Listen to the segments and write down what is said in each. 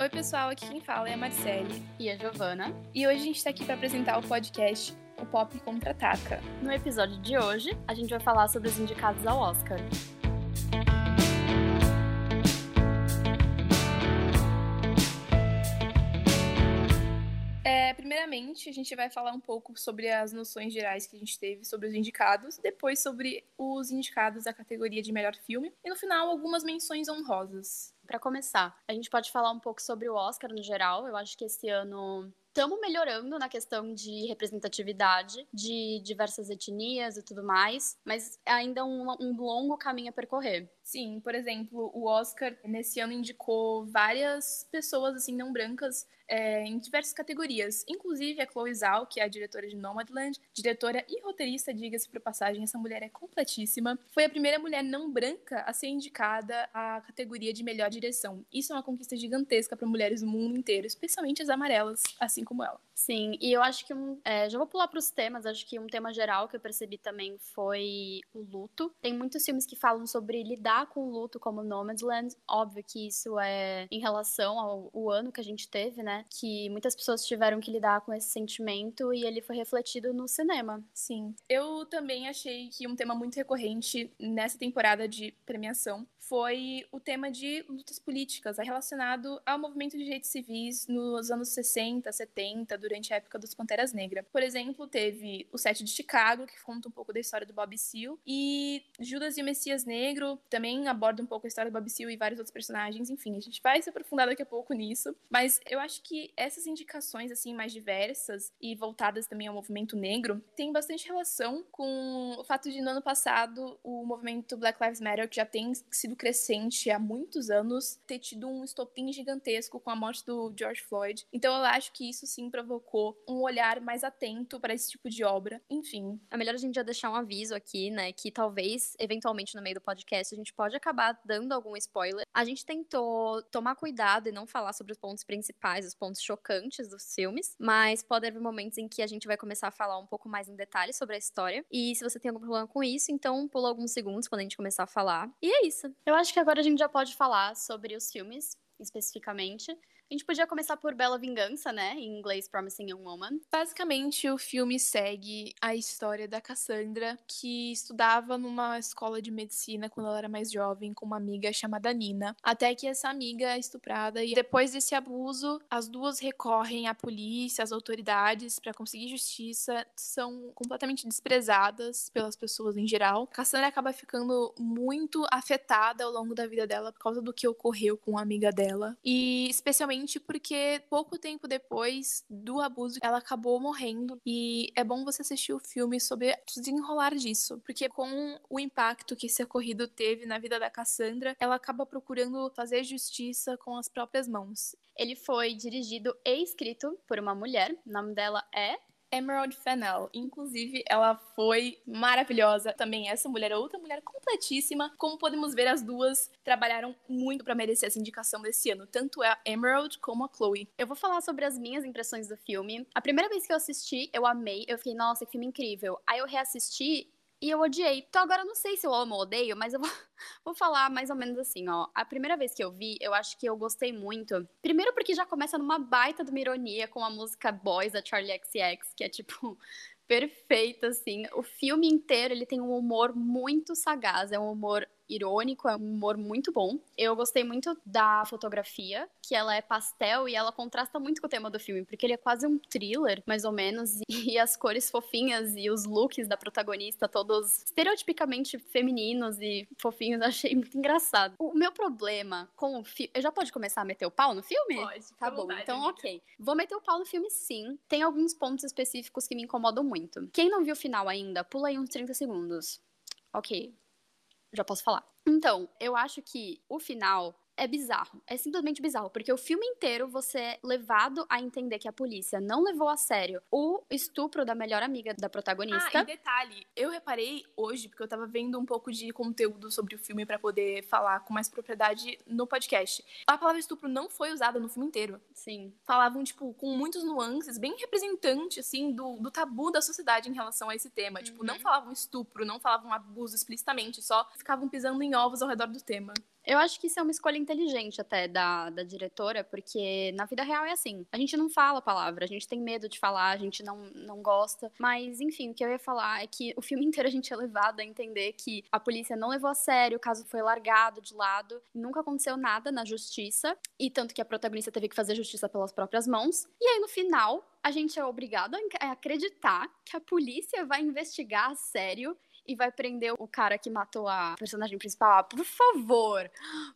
Oi, pessoal, aqui quem fala é a Marcele. E a Giovana. E hoje a gente está aqui para apresentar o podcast O Pop Contra-Ataca. No episódio de hoje, a gente vai falar sobre os indicados ao Oscar. Primeiramente, a gente vai falar um pouco sobre as noções gerais que a gente teve sobre os indicados, depois sobre os indicados da categoria de melhor filme, e no final, algumas menções honrosas. Para começar, a gente pode falar um pouco sobre o Oscar no geral. Eu acho que esse ano estamos melhorando na questão de representatividade de diversas etnias e tudo mais, mas ainda um, um longo caminho a percorrer. Sim, por exemplo, o Oscar nesse ano indicou várias pessoas assim não brancas é, em diversas categorias, inclusive a Chloe Zhao, que é a diretora de Nomadland, diretora e roteirista, diga-se por passagem, essa mulher é completíssima. Foi a primeira mulher não branca a ser indicada à categoria de melhor direção. Isso é uma conquista gigantesca para mulheres do mundo inteiro, especialmente as amarelas, assim como ela. Sim, e eu acho que um, é, já vou pular para os temas. Acho que um tema geral que eu percebi também foi o luto. Tem muitos filmes que falam sobre lidar com o luto, como Nomadland. Óbvio que isso é em relação ao, ao ano que a gente teve, né? Que muitas pessoas tiveram que lidar com esse sentimento e ele foi refletido no cinema. Sim, eu também achei que um tema muito recorrente nessa temporada de premiação foi o tema de lutas políticas relacionado ao movimento de direitos civis nos anos 60, 70, durante a época dos Panteras Negras. Por exemplo, teve o Sete de Chicago, que conta um pouco da história do Bob Seale, e Judas e o Messias Negro também aborda um pouco a história do Bob Seale e vários outros personagens. Enfim, a gente vai se aprofundar daqui a pouco nisso, mas eu acho que essas indicações assim mais diversas e voltadas também ao movimento negro têm bastante relação com o fato de no ano passado o movimento Black Lives Matter, que já tem sido crescente há muitos anos, ter tido um estopim gigantesco com a morte do George Floyd. Então eu acho que isso sim provocou um olhar mais atento para esse tipo de obra. Enfim. É melhor a gente já deixar um aviso aqui, né, que talvez eventualmente no meio do podcast a gente pode acabar dando algum spoiler. A gente tentou tomar cuidado e não falar sobre os pontos principais, os pontos chocantes dos filmes, mas pode haver momentos em que a gente vai começar a falar um pouco mais em detalhes sobre a história. E se você tem algum problema com isso, então pula alguns segundos quando a gente começar a falar. E é isso. Eu acho que agora a gente já pode falar sobre os filmes especificamente. A gente podia começar por Bela Vingança, né? Em inglês, Promising Young Woman. Basicamente, o filme segue a história da Cassandra, que estudava numa escola de medicina quando ela era mais jovem, com uma amiga chamada Nina. Até que essa amiga é estuprada e depois desse abuso, as duas recorrem à polícia, às autoridades para conseguir justiça, são completamente desprezadas pelas pessoas em geral. Cassandra acaba ficando muito afetada ao longo da vida dela por causa do que ocorreu com a amiga dela. E especialmente porque pouco tempo depois do abuso ela acabou morrendo e é bom você assistir o filme sobre o desenrolar disso, porque com o impacto que esse ocorrido teve na vida da Cassandra, ela acaba procurando fazer justiça com as próprias mãos. Ele foi dirigido e escrito por uma mulher, o nome dela é Emerald Fennell. Inclusive, ela foi maravilhosa. Também essa mulher é outra mulher completíssima. Como podemos ver, as duas trabalharam muito para merecer essa indicação desse ano, tanto a Emerald como a Chloe. Eu vou falar sobre as minhas impressões do filme. A primeira vez que eu assisti, eu amei. Eu fiquei, nossa, que filme incrível. Aí eu reassisti e eu odiei. Então agora eu não sei se eu amo ou odeio, mas eu vou, vou falar mais ou menos assim, ó. A primeira vez que eu vi, eu acho que eu gostei muito. Primeiro porque já começa numa baita de uma ironia com a música Boys da Charlie XCX, que é tipo perfeita assim. O filme inteiro ele tem um humor muito sagaz, é um humor irônico, é um humor muito bom. Eu gostei muito da fotografia, que ela é pastel e ela contrasta muito com o tema do filme, porque ele é quase um thriller, mais ou menos, e as cores fofinhas e os looks da protagonista, todos estereotipicamente femininos e fofinhos, achei muito engraçado. O meu problema com o filme. Eu já pode começar a meter o pau no filme? Pode. Tá bom, vontade, então amiga. ok. Vou meter o pau no filme sim. Tem alguns pontos específicos que me incomodam muito. Quem não viu o final ainda, pula aí uns 30 segundos. Ok, já posso falar. Então, eu acho que o final é bizarro. É simplesmente bizarro, porque o filme inteiro você é levado a entender que a polícia não levou a sério o estupro da melhor amiga da protagonista. Ah, e detalhe, eu reparei hoje, porque eu tava vendo um pouco de conteúdo sobre o filme para poder falar com mais propriedade no podcast. A palavra estupro não foi usada no filme inteiro. Sim. Falavam, tipo, com muitos nuances, bem representante, assim, do, do tabu da sociedade em relação a esse tema. Tipo, não Uhum. falavam estupro, não falavam abuso explicitamente, só ficavam pisando em ovos ao redor do tema. Eu acho que isso é uma escolha inteligente até da, da diretora, porque na vida real é assim. A gente não fala a palavra, a gente tem medo de falar, a gente não, não gosta. Mas, enfim, o que eu ia falar é que o filme inteiro a gente é levado a entender que a polícia não levou a sério, o caso foi largado de lado, nunca aconteceu nada na justiça, e tanto que a protagonista teve que fazer justiça pelas próprias mãos. E aí, no final, a gente é obrigado a acreditar que a polícia vai investigar a sério e vai prender o cara que matou a personagem principal. Ah, por favor,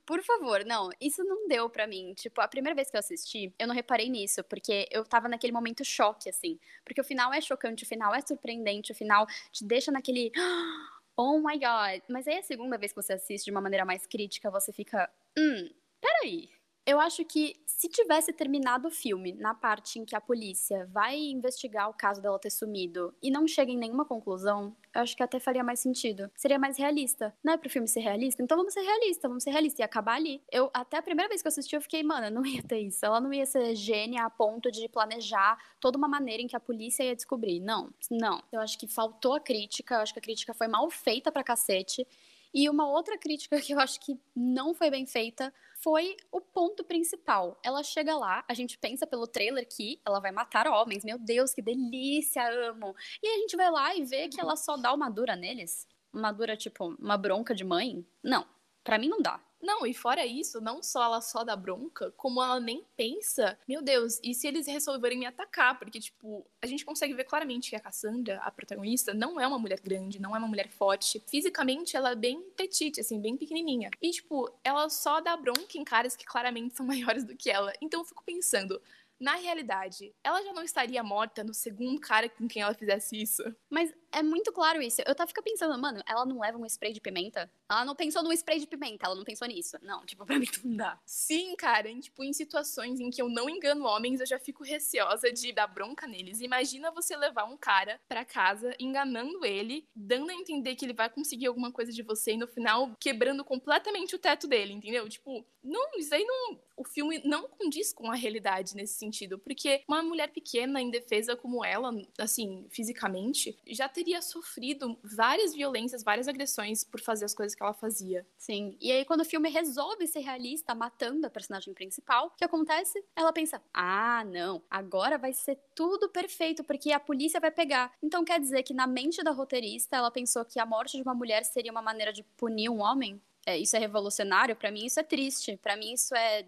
por favor. Não, isso não deu pra mim. Tipo, a primeira vez que eu assisti, eu não reparei nisso, porque eu tava naquele momento choque, assim. Porque o final é chocante, o final é surpreendente, o final te deixa naquele. Oh my god. Mas aí a segunda vez que você assiste de uma maneira mais crítica, você fica. Hum, peraí. Eu acho que se tivesse terminado o filme na parte em que a polícia vai investigar o caso dela ter sumido e não chega em nenhuma conclusão, eu acho que até faria mais sentido. Seria mais realista. Não é pro filme ser realista? Então vamos ser realista, vamos ser realista e acabar ali. Eu, até a primeira vez que eu assisti, eu fiquei, mano, não ia ter isso. Ela não ia ser gênia a ponto de planejar toda uma maneira em que a polícia ia descobrir. Não, não. Eu acho que faltou a crítica, eu acho que a crítica foi mal feita pra cacete. E uma outra crítica que eu acho que não foi bem feita foi o ponto principal. Ela chega lá, a gente pensa pelo trailer que ela vai matar homens. Meu Deus, que delícia, amo. E a gente vai lá e vê que ela só dá uma dura neles. Uma dura, tipo, uma bronca de mãe. Não, para mim não dá. Não, e fora isso, não só ela só dá bronca, como ela nem pensa, meu Deus, e se eles resolverem me atacar? Porque, tipo, a gente consegue ver claramente que a Cassandra, a protagonista, não é uma mulher grande, não é uma mulher forte. Fisicamente, ela é bem petite, assim, bem pequenininha. E, tipo, ela só dá bronca em caras que claramente são maiores do que ela. Então eu fico pensando, na realidade, ela já não estaria morta no segundo cara com quem ela fizesse isso. Mas é muito claro isso. Eu tava ficando pensando, mano, ela não leva um spray de pimenta? Ela não pensou num spray de pimenta, ela não pensou nisso. Não, tipo, pra mim não dá. Sim, cara, em, tipo, em situações em que eu não engano homens, eu já fico receosa de dar bronca neles. Imagina você levar um cara pra casa, enganando ele, dando a entender que ele vai conseguir alguma coisa de você e no final quebrando completamente o teto dele, entendeu? Tipo, não, isso aí não. O filme não condiz com a realidade nesse sentido, porque uma mulher pequena, indefesa como ela, assim, fisicamente, já teria teria sofrido várias violências, várias agressões por fazer as coisas que ela fazia. Sim. E aí, quando o filme resolve ser realista, matando a personagem principal, o que acontece? Ela pensa: ah, não, agora vai ser tudo perfeito, porque a polícia vai pegar. Então quer dizer que na mente da roteirista, ela pensou que a morte de uma mulher seria uma maneira de punir um homem? É, isso é revolucionário? Para mim, isso é triste. Para mim, isso é.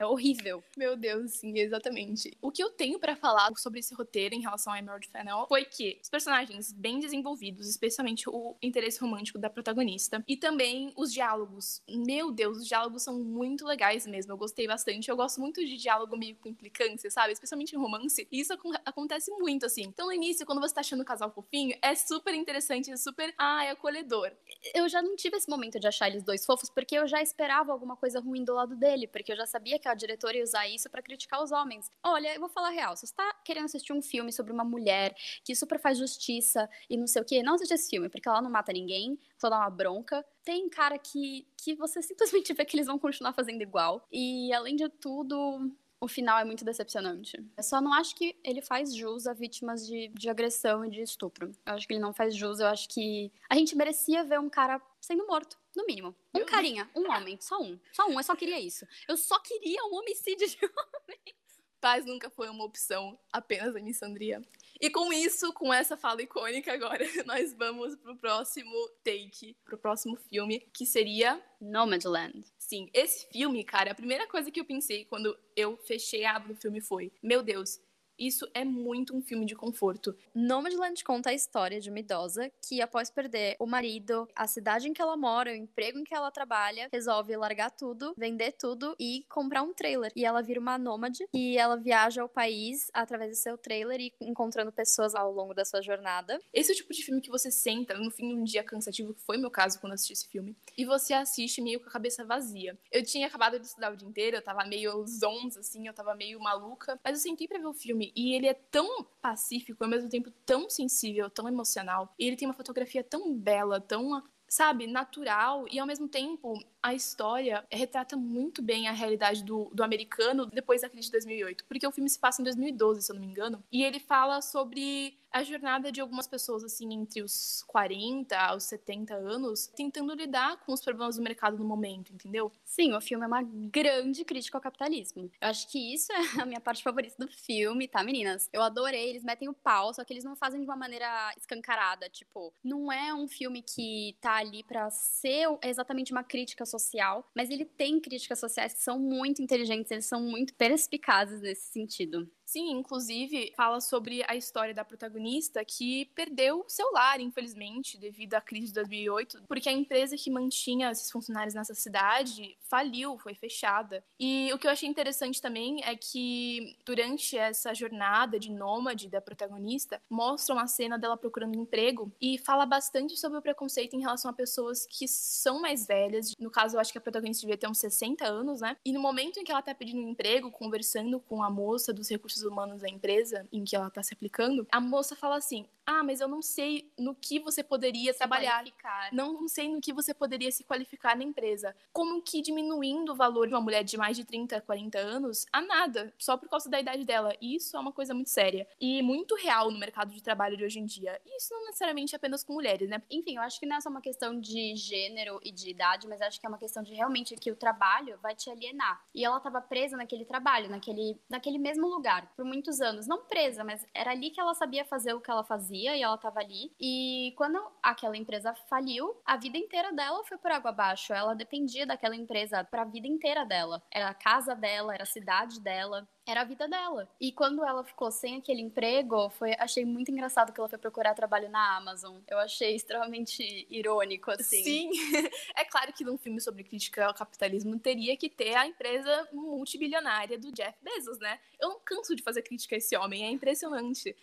É horrível. Meu Deus, sim, exatamente. O que eu tenho para falar sobre esse roteiro em relação a Emerald Fennel foi que os personagens bem desenvolvidos, especialmente o interesse romântico da protagonista, e também os diálogos. Meu Deus, os diálogos são muito legais mesmo. Eu gostei bastante. Eu gosto muito de diálogo meio com implicância, sabe? Especialmente em romance. E isso ac acontece muito, assim. Então, no início, quando você tá achando o casal fofinho, é super interessante, é super, ah, é acolhedor. Eu já não tive esse momento de achar eles dois fofos, porque eu já esperava alguma coisa ruim do lado dele, porque eu já sabia que a diretora ia usar isso para criticar os homens. Olha, eu vou falar real, se você tá querendo assistir um filme sobre uma mulher que super faz justiça e não sei o que, não assiste esse filme, porque ela não mata ninguém, só dá uma bronca. Tem cara que, que você simplesmente vê que eles vão continuar fazendo igual. E além de tudo, o final é muito decepcionante. Eu só não acho que ele faz jus a vítimas de, de agressão e de estupro. Eu acho que ele não faz jus. Eu acho que a gente merecia ver um cara sendo morto, no mínimo. Um carinha, um homem, só um. Só um, eu só queria isso. Eu só queria um homicídio de homem. Paz nunca foi uma opção, apenas a missandria. E com isso, com essa fala icônica agora, nós vamos pro próximo take, pro próximo filme, que seria Nomadland. Sim, esse filme, cara, a primeira coisa que eu pensei quando eu fechei a aba do filme foi: meu Deus, isso é muito um filme de conforto. Nomadland conta a história de uma idosa que, após perder o marido, a cidade em que ela mora, o emprego em que ela trabalha, resolve largar tudo, vender tudo e comprar um trailer. E ela vira uma nômade e ela viaja ao país através do seu trailer e encontrando pessoas ao longo da sua jornada. Esse é o tipo de filme que você senta no fim de um dia cansativo, que foi meu caso quando assisti esse filme, e você assiste meio com a cabeça vazia. Eu tinha acabado de estudar o dia inteiro, eu tava meio zonza, assim, eu tava meio maluca, mas eu sentei pra ver o filme e ele é tão pacífico, ao mesmo tempo tão sensível, tão emocional. E ele tem uma fotografia tão bela, tão sabe, natural e ao mesmo tempo a história retrata muito bem a realidade do, do americano depois da crise de 2008, porque o filme se passa em 2012, se eu não me engano, e ele fala sobre a jornada de algumas pessoas, assim, entre os 40 aos 70 anos, tentando lidar com os problemas do mercado no momento, entendeu? Sim, o filme é uma grande crítica ao capitalismo. Eu acho que isso é a minha parte favorita do filme, tá, meninas? Eu adorei, eles metem o pau, só que eles não fazem de uma maneira escancarada, tipo, não é um filme que tá ali para ser exatamente uma crítica social, mas ele tem críticas sociais que são muito inteligentes, eles são muito perspicazes nesse sentido. Sim, inclusive fala sobre a história da protagonista que perdeu seu lar, infelizmente, devido à crise de 2008, porque a empresa que mantinha esses funcionários nessa cidade faliu, foi fechada. E o que eu achei interessante também é que durante essa jornada de nômade da protagonista, mostra uma cena dela procurando emprego e fala bastante sobre o preconceito em relação a pessoas que são mais velhas. No caso, eu acho que a protagonista devia ter uns 60 anos, né? E no momento em que ela tá pedindo emprego, conversando com a moça dos recursos recursos humanos da empresa em que ela está se aplicando, a moça fala assim: Ah, mas eu não sei no que você poderia se trabalhar. Qualificar. Não, sei no que você poderia se qualificar na empresa. Como que diminuindo o valor de uma mulher de mais de 30, 40 anos a nada, só por causa da idade dela. E isso é uma coisa muito séria e muito real no mercado de trabalho de hoje em dia. E isso não necessariamente apenas com mulheres, né? Enfim, eu acho que não é só uma questão de gênero e de idade, mas acho que é uma questão de realmente que o trabalho vai te alienar. E ela estava presa naquele trabalho, naquele, naquele mesmo lugar por muitos anos. Não presa, mas era ali que ela sabia fazer o que ela fazia e ela estava ali. E quando aquela empresa faliu, a vida inteira dela foi por água abaixo. Ela dependia daquela empresa para a vida inteira dela. Era a casa dela, era a cidade dela era a vida dela. E quando ela ficou sem aquele emprego, foi, achei muito engraçado que ela foi procurar trabalho na Amazon. Eu achei extremamente irônico, assim. Sim. é claro que num filme sobre crítica ao capitalismo teria que ter a empresa multibilionária do Jeff Bezos, né? Eu não canso de fazer crítica a esse homem, é impressionante.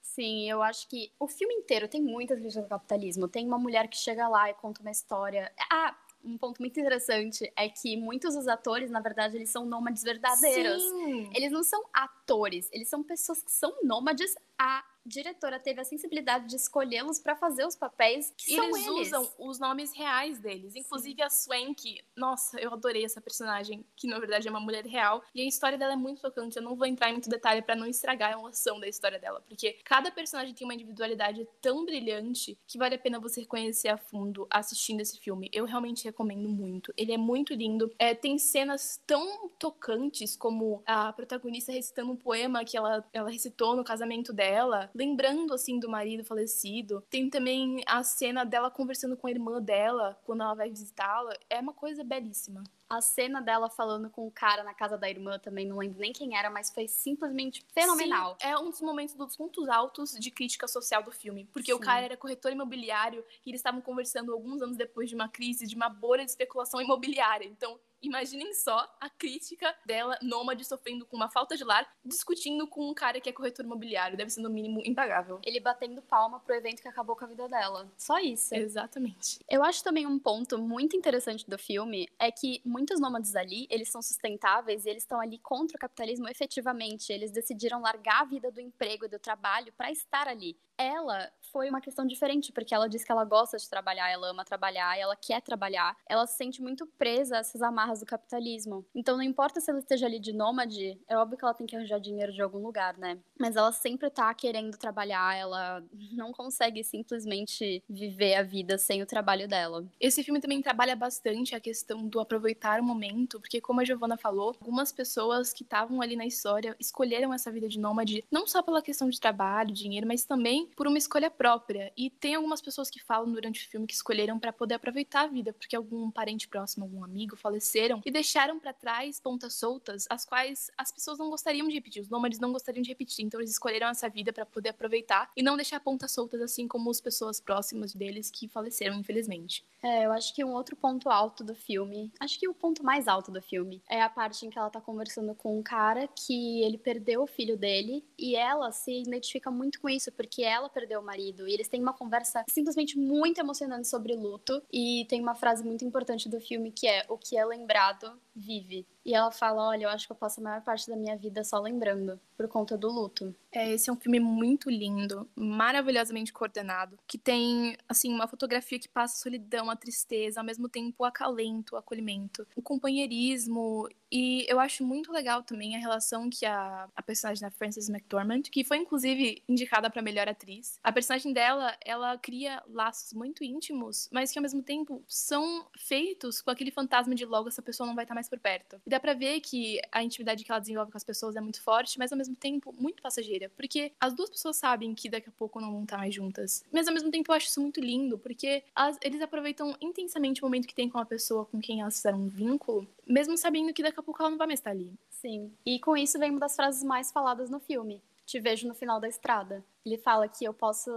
Sim, eu acho que o filme inteiro tem muitas críticas ao capitalismo. Tem uma mulher que chega lá e conta uma história. Ah, um ponto muito interessante é que muitos dos atores, na verdade, eles são nômades verdadeiros. Sim. Eles não são atores, eles são pessoas que são nômades a diretora teve a sensibilidade de escolhê-los para fazer os papéis que e são eles, eles usam os nomes reais deles. Inclusive Sim. a Swank. Nossa, eu adorei essa personagem, que na verdade é uma mulher real. E a história dela é muito tocante. Eu não vou entrar em muito detalhe para não estragar a emoção da história dela, porque cada personagem tem uma individualidade tão brilhante que vale a pena você conhecer a fundo assistindo esse filme. Eu realmente recomendo muito. Ele é muito lindo. É, tem cenas tão tocantes como a protagonista recitando um poema que ela, ela recitou no casamento dela lembrando assim do marido falecido. Tem também a cena dela conversando com a irmã dela quando ela vai visitá-la. É uma coisa belíssima. A cena dela falando com o cara na casa da irmã também, não lembro nem quem era, mas foi simplesmente fenomenal. Sim, é um dos momentos dos pontos altos de crítica social do filme. Porque Sim. o cara era corretor imobiliário e eles estavam conversando alguns anos depois de uma crise, de uma bolha de especulação imobiliária. Então, Imaginem só a crítica dela, nômade, sofrendo com uma falta de lar, discutindo com um cara que é corretor imobiliário. Deve ser, no mínimo, impagável. Ele batendo palma pro evento que acabou com a vida dela. Só isso. Exatamente. Eu acho também um ponto muito interessante do filme é que muitos nômades ali, eles são sustentáveis e eles estão ali contra o capitalismo efetivamente. Eles decidiram largar a vida do emprego e do trabalho para estar ali. Ela foi uma questão diferente, porque ela diz que ela gosta de trabalhar, ela ama trabalhar, ela quer trabalhar. Ela se sente muito presa a essas amarras do capitalismo. Então, não importa se ela esteja ali de nômade, é óbvio que ela tem que arranjar dinheiro de algum lugar, né? Mas ela sempre tá querendo trabalhar, ela não consegue simplesmente viver a vida sem o trabalho dela. Esse filme também trabalha bastante a questão do aproveitar o momento, porque, como a Giovanna falou, algumas pessoas que estavam ali na história escolheram essa vida de nômade não só pela questão de trabalho, dinheiro, mas também por uma escolha própria. E tem algumas pessoas que falam durante o filme que escolheram para poder aproveitar a vida, porque algum parente próximo, algum amigo faleceram e deixaram para trás pontas soltas, as quais as pessoas não gostariam de repetir, os nômades não gostariam de repetir. Então eles escolheram essa vida para poder aproveitar e não deixar pontas soltas assim como as pessoas próximas deles que faleceram, infelizmente. É, eu acho que um outro ponto alto do filme, acho que o ponto mais alto do filme, é a parte em que ela tá conversando com um cara que ele perdeu o filho dele e ela se identifica muito com isso, porque ela perdeu o marido e eles têm uma conversa simplesmente muito emocionante sobre luto e tem uma frase muito importante do filme que é o que é lembrado vive. E ela fala: Olha, eu acho que eu passo a maior parte da minha vida só lembrando, por conta do luto. É, esse é um filme muito lindo, maravilhosamente coordenado, que tem, assim, uma fotografia que passa a solidão, a tristeza, ao mesmo tempo o acalento, o acolhimento, o companheirismo. E eu acho muito legal também a relação que a, a personagem da Frances McDormand, que foi inclusive indicada para melhor atriz, a personagem dela, ela cria laços muito íntimos, mas que ao mesmo tempo são feitos com aquele fantasma de logo essa pessoa não vai estar mais por perto. E dá pra ver que a intimidade que ela desenvolve com as pessoas é muito forte, mas ao mesmo tempo muito passageira, porque as duas pessoas sabem que daqui a pouco não vão estar mais juntas. Mas ao mesmo tempo eu acho isso muito lindo, porque as, eles aproveitam intensamente o momento que tem com a pessoa com quem elas fizeram um vínculo, mesmo sabendo que daqui a pouco ela não vai mais estar ali. Sim. E com isso vem uma das frases mais faladas no filme. Te vejo no final da estrada. Ele fala que eu posso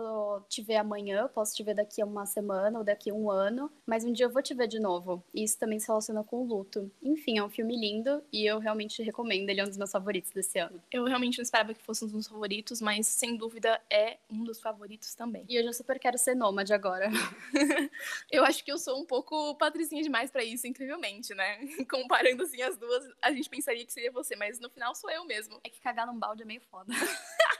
te ver amanhã, posso te ver daqui a uma semana ou daqui a um ano, mas um dia eu vou te ver de novo. E isso também se relaciona com o luto. Enfim, é um filme lindo e eu realmente recomendo. Ele é um dos meus favoritos desse ano. Eu realmente não esperava que fosse um dos favoritos, mas sem dúvida é um dos favoritos também. E eu já super quero ser nômade agora. eu acho que eu sou um pouco patricinha demais para isso, incrivelmente, né? Comparando assim as duas, a gente pensaria que seria você, mas no final sou eu mesmo. É que cagar num balde é meio foda.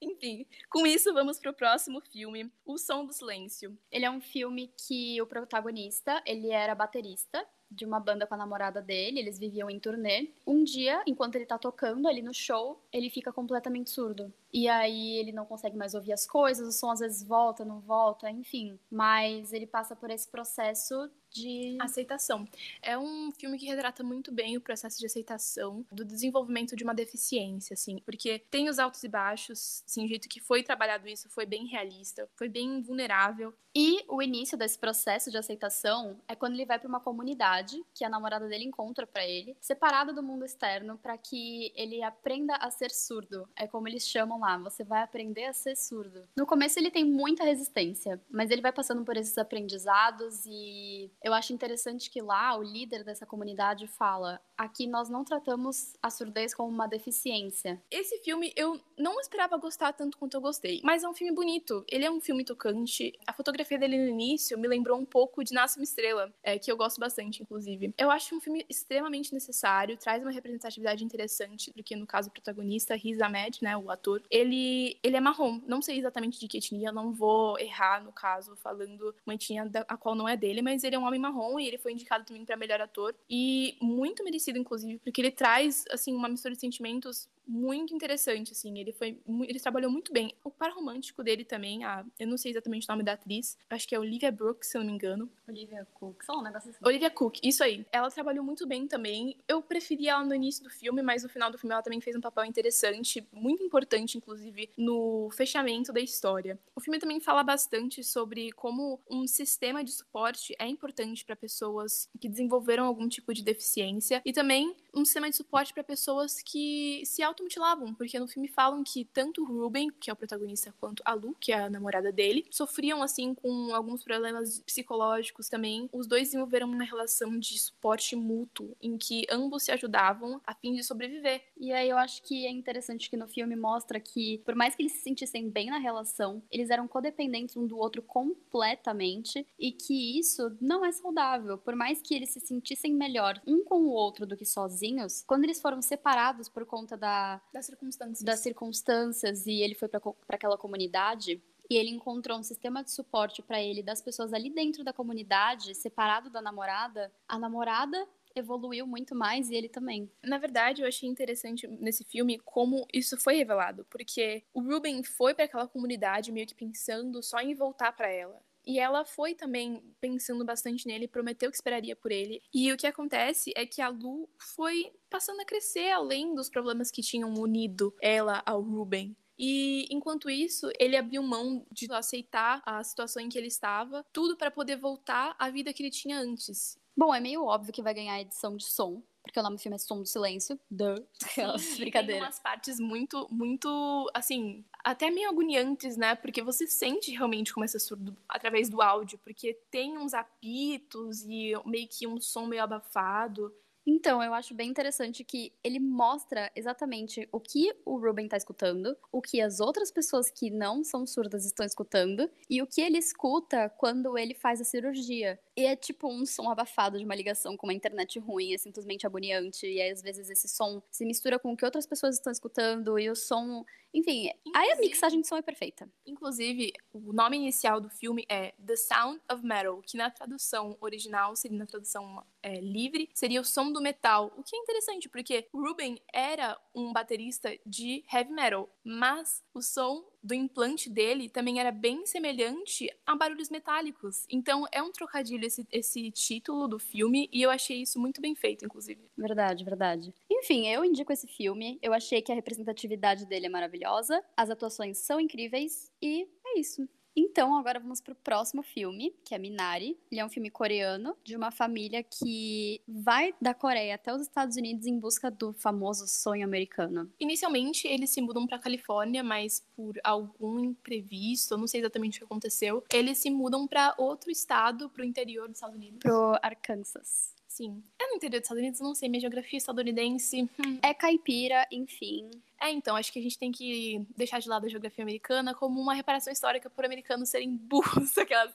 Enfim, com isso vamos pro próximo filme, O Som do Silêncio. Ele é um filme que o protagonista, ele era baterista de uma banda com a namorada dele, eles viviam em turnê. Um dia, enquanto ele tá tocando ali no show, ele fica completamente surdo. E aí ele não consegue mais ouvir as coisas, o som às vezes volta, não volta, enfim. Mas ele passa por esse processo de aceitação. É um filme que retrata muito bem o processo de aceitação do desenvolvimento de uma deficiência, assim, porque tem os altos e baixos, assim, o jeito que foi trabalhado isso foi bem realista, foi bem vulnerável. E o início desse processo de aceitação é quando ele vai para uma comunidade que a namorada dele encontra para ele, separada do mundo externo, para que ele aprenda a ser surdo. É como eles chamam lá, você vai aprender a ser surdo. No começo ele tem muita resistência, mas ele vai passando por esses aprendizados e eu acho interessante que lá o líder dessa comunidade fala: aqui nós não tratamos a surdez como uma deficiência. Esse filme eu não esperava gostar tanto quanto eu gostei, mas é um filme bonito. Ele é um filme tocante. A fotografia dele no início me lembrou um pouco de Nasce uma Estrela, é, que eu gosto bastante, inclusive. Eu acho um filme extremamente necessário, traz uma representatividade interessante, porque no caso o protagonista, Riz Ahmed, né, o ator, ele, ele é marrom. Não sei exatamente de que etnia, não vou errar no caso, falando uma etnia da, a qual não é dele, mas ele é um homem marrom e ele foi indicado também para melhor ator. E muito merecido, inclusive, porque ele traz, assim, uma mistura de sentimentos muito interessante, assim. Ele foi. Ele trabalhou muito bem. O par romântico dele também, a, eu não sei exatamente o nome da atriz, acho que é Olivia Brooks, se eu não me engano. Olivia Cook, só um negócio assim. Olivia Cook, isso aí. Ela trabalhou muito bem também. Eu preferi ela no início do filme, mas no final do filme ela também fez um papel interessante, muito importante, inclusive, no fechamento da história. O filme também fala bastante sobre como um sistema de suporte é importante para pessoas que desenvolveram algum tipo de deficiência e também um sistema de suporte para pessoas que se automutilavam, porque no filme falam que tanto Ruben, que é o protagonista, quanto a Lu, que é a namorada dele, sofriam assim com alguns problemas psicológicos também. Os dois desenvolveram uma relação de suporte mútuo em que ambos se ajudavam a fim de sobreviver. E aí eu acho que é interessante que no filme mostra que por mais que eles se sentissem bem na relação, eles eram codependentes um do outro completamente e que isso não é saudável. Por mais que eles se sentissem melhor um com o outro do que sozinhos, quando eles foram separados por conta da, das circunstâncias, das circunstâncias e ele foi para aquela comunidade, e ele encontrou um sistema de suporte para ele das pessoas ali dentro da comunidade, separado da namorada, a namorada evoluiu muito mais e ele também. Na verdade, eu achei interessante nesse filme como isso foi revelado, porque o Ruben foi para aquela comunidade meio que pensando só em voltar para ela. E ela foi também pensando bastante nele, prometeu que esperaria por ele. E o que acontece é que a Lu foi passando a crescer além dos problemas que tinham unido ela ao Ruben. E enquanto isso, ele abriu mão de aceitar a situação em que ele estava, tudo para poder voltar à vida que ele tinha antes. Bom, é meio óbvio que vai ganhar a edição de som, porque o nome do filme é Som do Silêncio. Duh. Sim, brincadeira. Tem umas partes muito, muito, assim, até meio agoniantes, né? Porque você sente realmente como é surdo através do áudio, porque tem uns apitos e meio que um som meio abafado. Então, eu acho bem interessante que ele mostra exatamente o que o Ruben está escutando, o que as outras pessoas que não são surdas estão escutando e o que ele escuta quando ele faz a cirurgia. E é tipo um som abafado de uma ligação com uma internet ruim, é simplesmente agoniante. E aí, às vezes esse som se mistura com o que outras pessoas estão escutando e o som. Enfim, Inclusive, aí a mixagem de som é perfeita. Inclusive, o nome inicial do filme é The Sound of Metal, que na tradução original, seria na tradução é, livre, seria o som do metal. O que é interessante, porque Ruben era um baterista de heavy metal, mas o som do implante dele também era bem semelhante a barulhos metálicos. Então é um trocadilho esse, esse título do filme e eu achei isso muito bem feito, inclusive. Verdade, verdade. Enfim, eu indico esse filme. Eu achei que a representatividade dele é maravilhosa, as atuações são incríveis e é isso. Então, agora vamos pro próximo filme, que é Minari. Ele é um filme coreano de uma família que vai da Coreia até os Estados Unidos em busca do famoso sonho americano. Inicialmente, eles se mudam para Califórnia, mas por algum imprevisto, eu não sei exatamente o que aconteceu, eles se mudam para outro estado, pro interior dos Estados Unidos. Pro Arkansas. Sim. É no interior dos Estados Unidos, não sei, minha geografia estadunidense. Hum. É caipira, enfim. É, então, acho que a gente tem que deixar de lado a geografia americana como uma reparação histórica por americanos serem burros, aquelas.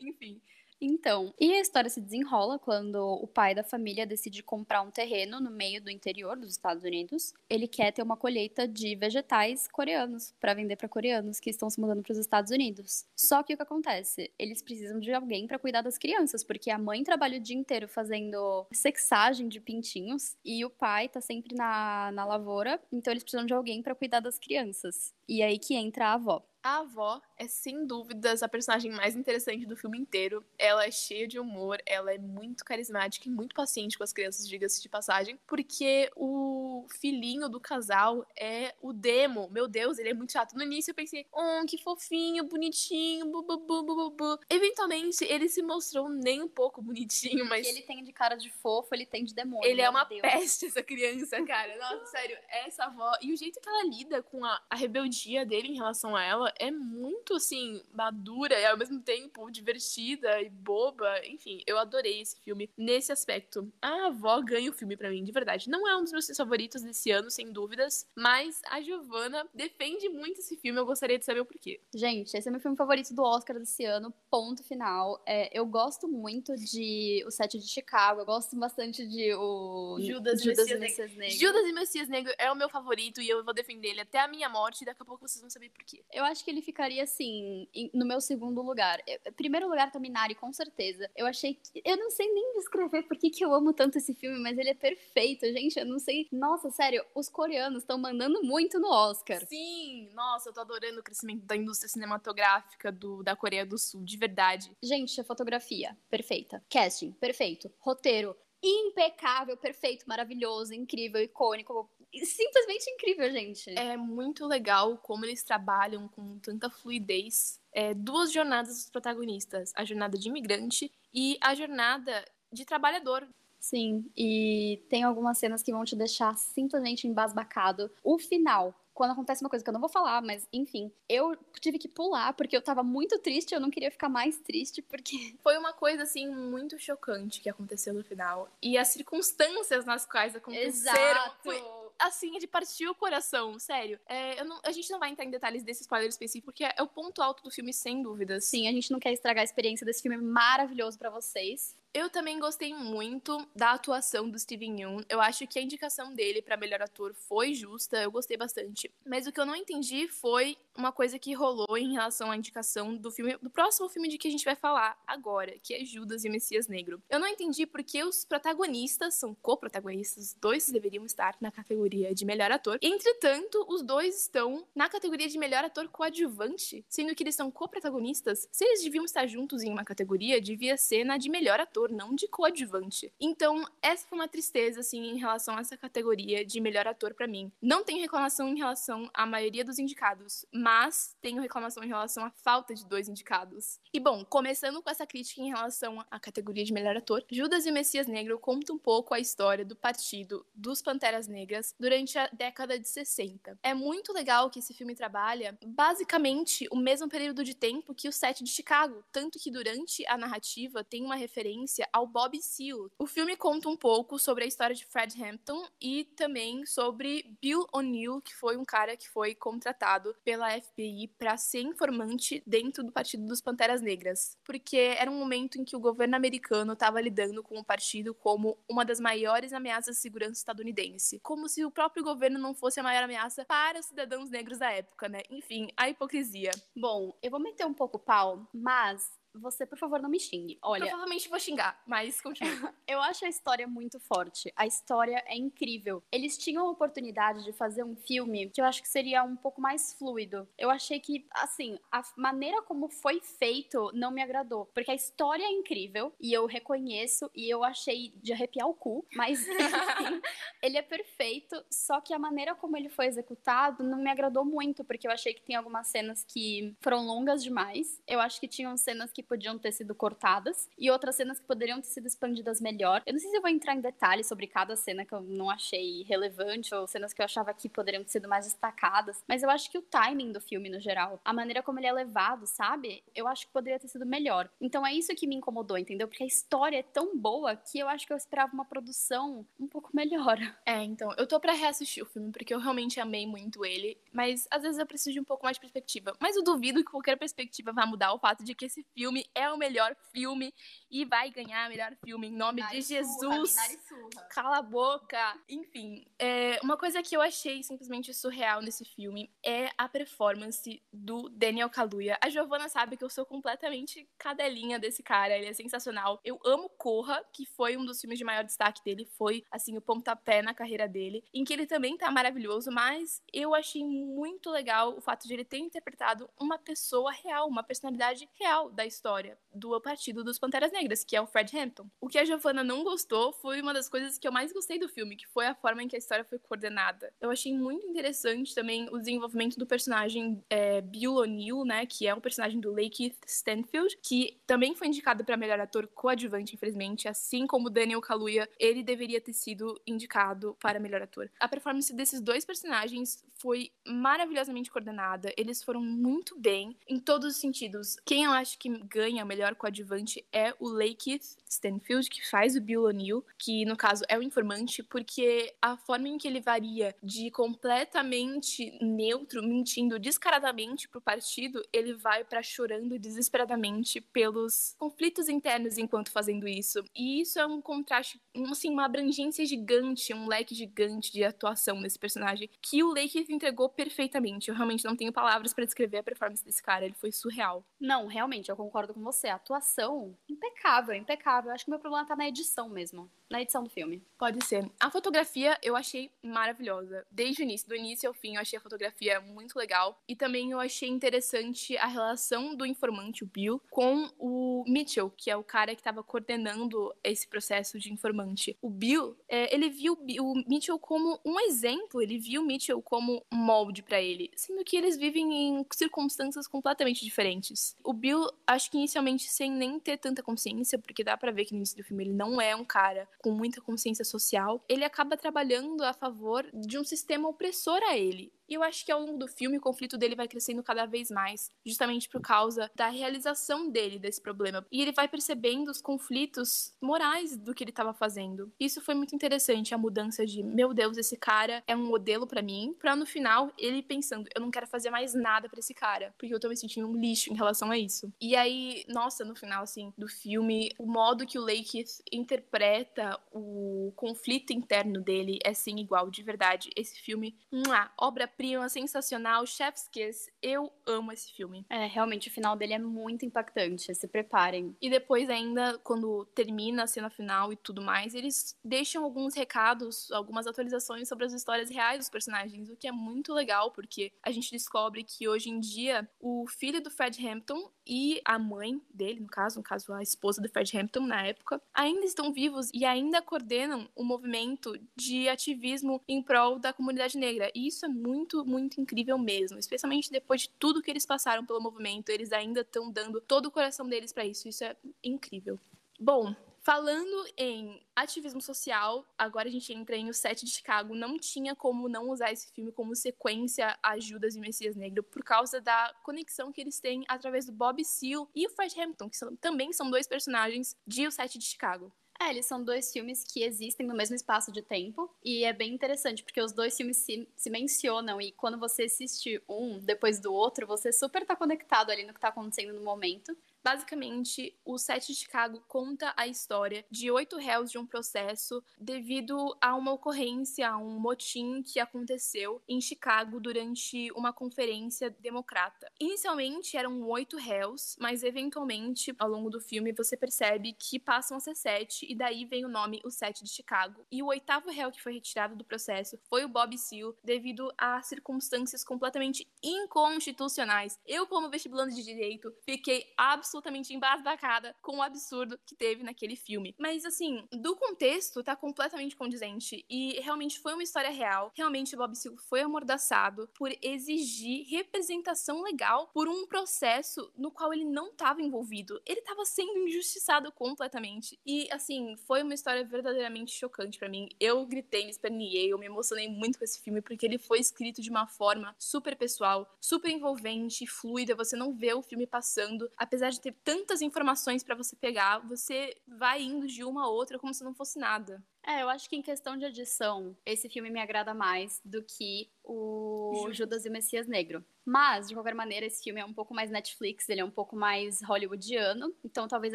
Enfim. Então, e a história se desenrola quando o pai da família decide comprar um terreno no meio do interior dos Estados Unidos. Ele quer ter uma colheita de vegetais coreanos para vender para coreanos que estão se mudando para os Estados Unidos. Só que o que acontece? Eles precisam de alguém para cuidar das crianças, porque a mãe trabalha o dia inteiro fazendo sexagem de pintinhos e o pai tá sempre na, na lavoura, então eles precisam de alguém para cuidar das crianças. E aí que entra a avó. A avó é sem dúvidas a personagem mais interessante do filme inteiro. Ela é cheia de humor, ela é muito carismática e muito paciente com as crianças, diga-se de passagem, porque o filhinho do casal é o Demo. Meu Deus, ele é muito chato. No início eu pensei, oh, que fofinho, bonitinho, bu, bu, bu, bu, bu. Eventualmente ele se mostrou nem um pouco bonitinho, mas. ele tem de cara de fofo, ele tem de demônio. Ele é uma Deus. peste, essa criança, cara. Nossa, sério, essa avó. E o jeito que ela lida com a, a rebeldia dele em relação a ela é muito, assim, madura e ao mesmo tempo divertida e boba. Enfim, eu adorei esse filme nesse aspecto. A avó ganha o filme para mim, de verdade. Não é um dos meus favoritos desse ano, sem dúvidas, mas a Giovanna defende muito esse filme. Eu gostaria de saber o porquê. Gente, esse é meu filme favorito do Oscar desse ano, ponto final. É, eu gosto muito de O Sete de Chicago, eu gosto bastante de o Judas, Judas e Messias Negro. Negro. Judas e Messias Negro é o meu favorito e eu vou defender ele até a minha morte e daqui a pouco vocês vão saber porquê. Eu acho que ele ficaria assim, no meu segundo lugar. Eu, primeiro lugar tá Minari, com certeza. Eu achei que. Eu não sei nem descrever por que, que eu amo tanto esse filme, mas ele é perfeito, gente. Eu não sei. Nossa, sério, os coreanos estão mandando muito no Oscar. Sim, nossa, eu tô adorando o crescimento da indústria cinematográfica do, da Coreia do Sul, de verdade. Gente, a fotografia, perfeita. Casting, perfeito. Roteiro, impecável, perfeito, maravilhoso, incrível, icônico, simplesmente incrível, gente. É muito legal como eles trabalham com tanta fluidez. É, duas jornadas dos protagonistas: a jornada de imigrante e a jornada de trabalhador. Sim, e tem algumas cenas que vão te deixar simplesmente embasbacado. O final, quando acontece uma coisa que eu não vou falar, mas enfim, eu tive que pular porque eu tava muito triste, eu não queria ficar mais triste porque foi uma coisa assim muito chocante que aconteceu no final e as circunstâncias nas quais aconteceram Exato. Foi assim, é de partir o coração, sério. É, não, a gente não vai entrar em detalhes desse spoiler específico, porque é o ponto alto do filme, sem dúvidas. Sim, a gente não quer estragar a experiência desse filme maravilhoso para vocês. Eu também gostei muito da atuação do Steven Yeun. Eu acho que a indicação dele para melhor ator foi justa, eu gostei bastante. Mas o que eu não entendi foi uma coisa que rolou em relação à indicação do filme, do próximo filme de que a gente vai falar agora, que é Judas e Messias Negro. Eu não entendi porque os protagonistas são co-protagonistas, os dois deveriam estar na categoria de melhor ator. Entretanto, os dois estão na categoria de melhor ator coadjuvante, sendo que eles são co-protagonistas. Se eles deviam estar juntos em uma categoria, devia ser na de melhor ator ator, não de coadjuvante. Então, essa foi uma tristeza, assim, em relação a essa categoria de melhor ator para mim. Não tenho reclamação em relação à maioria dos indicados, mas tenho reclamação em relação à falta de dois indicados. E bom, começando com essa crítica em relação à categoria de melhor ator, Judas e Messias Negro conta um pouco a história do partido dos Panteras Negras durante a década de 60. É muito legal que esse filme trabalha basicamente o mesmo período de tempo que o set de Chicago, tanto que durante a narrativa tem uma referência referência ao Bob Seale. O filme conta um pouco sobre a história de Fred Hampton e também sobre Bill O'Neill, que foi um cara que foi contratado pela FBI para ser informante dentro do Partido dos Panteras Negras, porque era um momento em que o governo americano estava lidando com o partido como uma das maiores ameaças de segurança estadunidense, como se o próprio governo não fosse a maior ameaça para os cidadãos negros da época, né? Enfim, a hipocrisia. Bom, eu vou meter um pouco o pau, mas você, por favor, não me xingue. Olha. Provavelmente vou xingar, mas continua. eu acho a história muito forte. A história é incrível. Eles tinham a oportunidade de fazer um filme que eu acho que seria um pouco mais fluido. Eu achei que, assim, a maneira como foi feito não me agradou. Porque a história é incrível e eu reconheço e eu achei de arrepiar o cu, mas ele é perfeito. Só que a maneira como ele foi executado não me agradou muito, porque eu achei que tem algumas cenas que foram longas demais. Eu acho que tinham cenas que podiam ter sido cortadas e outras cenas que poderiam ter sido expandidas melhor. Eu não sei se eu vou entrar em detalhes sobre cada cena que eu não achei relevante ou cenas que eu achava que poderiam ter sido mais destacadas, mas eu acho que o timing do filme no geral, a maneira como ele é levado, sabe? Eu acho que poderia ter sido melhor. Então é isso que me incomodou, entendeu? Porque a história é tão boa que eu acho que eu esperava uma produção um pouco melhor. É, então, eu tô para reassistir o filme porque eu realmente amei muito ele, mas às vezes eu preciso de um pouco mais de perspectiva. Mas eu duvido que qualquer perspectiva vá mudar o fato de que esse filme filme é o melhor filme e vai ganhar melhor filme em nome de Jesus. Surra, Cala a boca. Enfim, é, uma coisa que eu achei simplesmente surreal nesse filme é a performance do Daniel Kaluuya. A Giovanna sabe que eu sou completamente cadelinha desse cara, ele é sensacional. Eu amo Corra, que foi um dos filmes de maior destaque dele, foi assim o pontapé na carreira dele, em que ele também tá maravilhoso, mas eu achei muito legal o fato de ele ter interpretado uma pessoa real, uma personalidade real da história história do partido dos Panteras Negras, que é o Fred Hampton. O que a Giovanna não gostou foi uma das coisas que eu mais gostei do filme, que foi a forma em que a história foi coordenada. Eu achei muito interessante também o desenvolvimento do personagem é, Bill O'Neill, né, que é o personagem do Lakeith Stanfield, que também foi indicado para melhor ator coadjuvante, infelizmente, assim como Daniel Kaluuya, ele deveria ter sido indicado para melhor ator. A performance desses dois personagens foi maravilhosamente coordenada, eles foram muito bem em todos os sentidos. Quem eu acho que ganha o melhor coadjuvante é o Lakeith Stanfield, que faz o Bill O'Neill, que no caso é o informante, porque a forma em que ele varia de completamente neutro, mentindo descaradamente pro partido, ele vai para chorando desesperadamente pelos conflitos internos enquanto fazendo isso. E isso é um contraste, assim, uma abrangência gigante, um leque gigante de atuação nesse personagem que o Lakeith entregou perfeitamente. Eu realmente não tenho palavras para descrever a performance desse cara, ele foi surreal. Não, realmente, eu concordo com você. A atuação, impecável, impecável. Eu acho que meu problema tá na edição mesmo na edição do filme. Pode ser. A fotografia eu achei maravilhosa. Desde o início, do início ao fim, eu achei a fotografia muito legal. E também eu achei interessante a relação do informante, o Bill, com o Mitchell, que é o cara que estava coordenando esse processo de informante. O Bill, é, ele viu o Mitchell como um exemplo, ele viu o Mitchell como molde para ele, sendo que eles vivem em circunstâncias completamente diferentes. O Bill, acho que inicialmente sem nem ter tanta consciência, porque dá para ver que no início do filme ele não é um cara com muita consciência social, ele acaba trabalhando a favor de um sistema opressor a ele. E eu acho que ao longo do filme o conflito dele vai crescendo cada vez mais, justamente por causa da realização dele desse problema. E ele vai percebendo os conflitos morais do que ele estava fazendo. Isso foi muito interessante, a mudança de, meu Deus, esse cara é um modelo para mim, para no final ele pensando, eu não quero fazer mais nada para esse cara, porque eu tô me sentindo um lixo em relação a isso. E aí, nossa, no final assim do filme, o modo que o Lake interpreta o conflito interno dele é sim igual, de verdade. Esse filme, uma obra prima sensacional, Chef's Kiss. Eu amo esse filme. É, realmente o final dele é muito impactante, se preparem. E depois ainda, quando termina a cena final e tudo mais, eles deixam alguns recados, algumas atualizações sobre as histórias reais dos personagens, o que é muito legal, porque a gente descobre que hoje em dia o filho do Fred Hampton e a mãe dele, no caso, no caso a esposa do Fred Hampton na época, ainda estão vivos e ainda coordenam o um movimento de ativismo em prol da comunidade negra. E isso é muito, muito incrível mesmo, especialmente depois de tudo que eles passaram pelo movimento, eles ainda estão dando todo o coração deles para isso. Isso é incrível. Bom, Falando em ativismo social, agora a gente entra em O Sete de Chicago. Não tinha como não usar esse filme como sequência a Judas e Messias Negro, por causa da conexão que eles têm através do Bob Seale e o Fred Hampton, que são, também são dois personagens de O Sete de Chicago. É, eles são dois filmes que existem no mesmo espaço de tempo. E é bem interessante, porque os dois filmes se, se mencionam. E quando você assiste um depois do outro, você super tá conectado ali no que tá acontecendo no momento. Basicamente, o Sete de Chicago conta a história de oito réus de um processo devido a uma ocorrência, a um motim que aconteceu em Chicago durante uma conferência democrata. Inicialmente eram oito réus, mas eventualmente, ao longo do filme, você percebe que passam a ser sete, e daí vem o nome O Sete de Chicago. E o oitavo réu que foi retirado do processo foi o Bob Seale, devido a circunstâncias completamente inconstitucionais. Eu, como vestibulante de direito, fiquei absolutamente absolutamente embasbacada com o absurdo que teve naquele filme. Mas, assim, do contexto, tá completamente condizente. E realmente foi uma história real. Realmente, o Bob Seale foi amordaçado por exigir representação legal por um processo no qual ele não estava envolvido. Ele estava sendo injustiçado completamente. E, assim, foi uma história verdadeiramente chocante para mim. Eu gritei, me esperneei, eu me emocionei muito com esse filme, porque ele foi escrito de uma forma super pessoal, super envolvente, fluida. Você não vê o filme passando, apesar de ter tantas informações para você pegar, você vai indo de uma a outra como se não fosse nada. É, eu acho que em questão de edição, esse filme me agrada mais do que o Judas e o Messias Negro. Mas, de qualquer maneira, esse filme é um pouco mais Netflix, ele é um pouco mais hollywoodiano, então talvez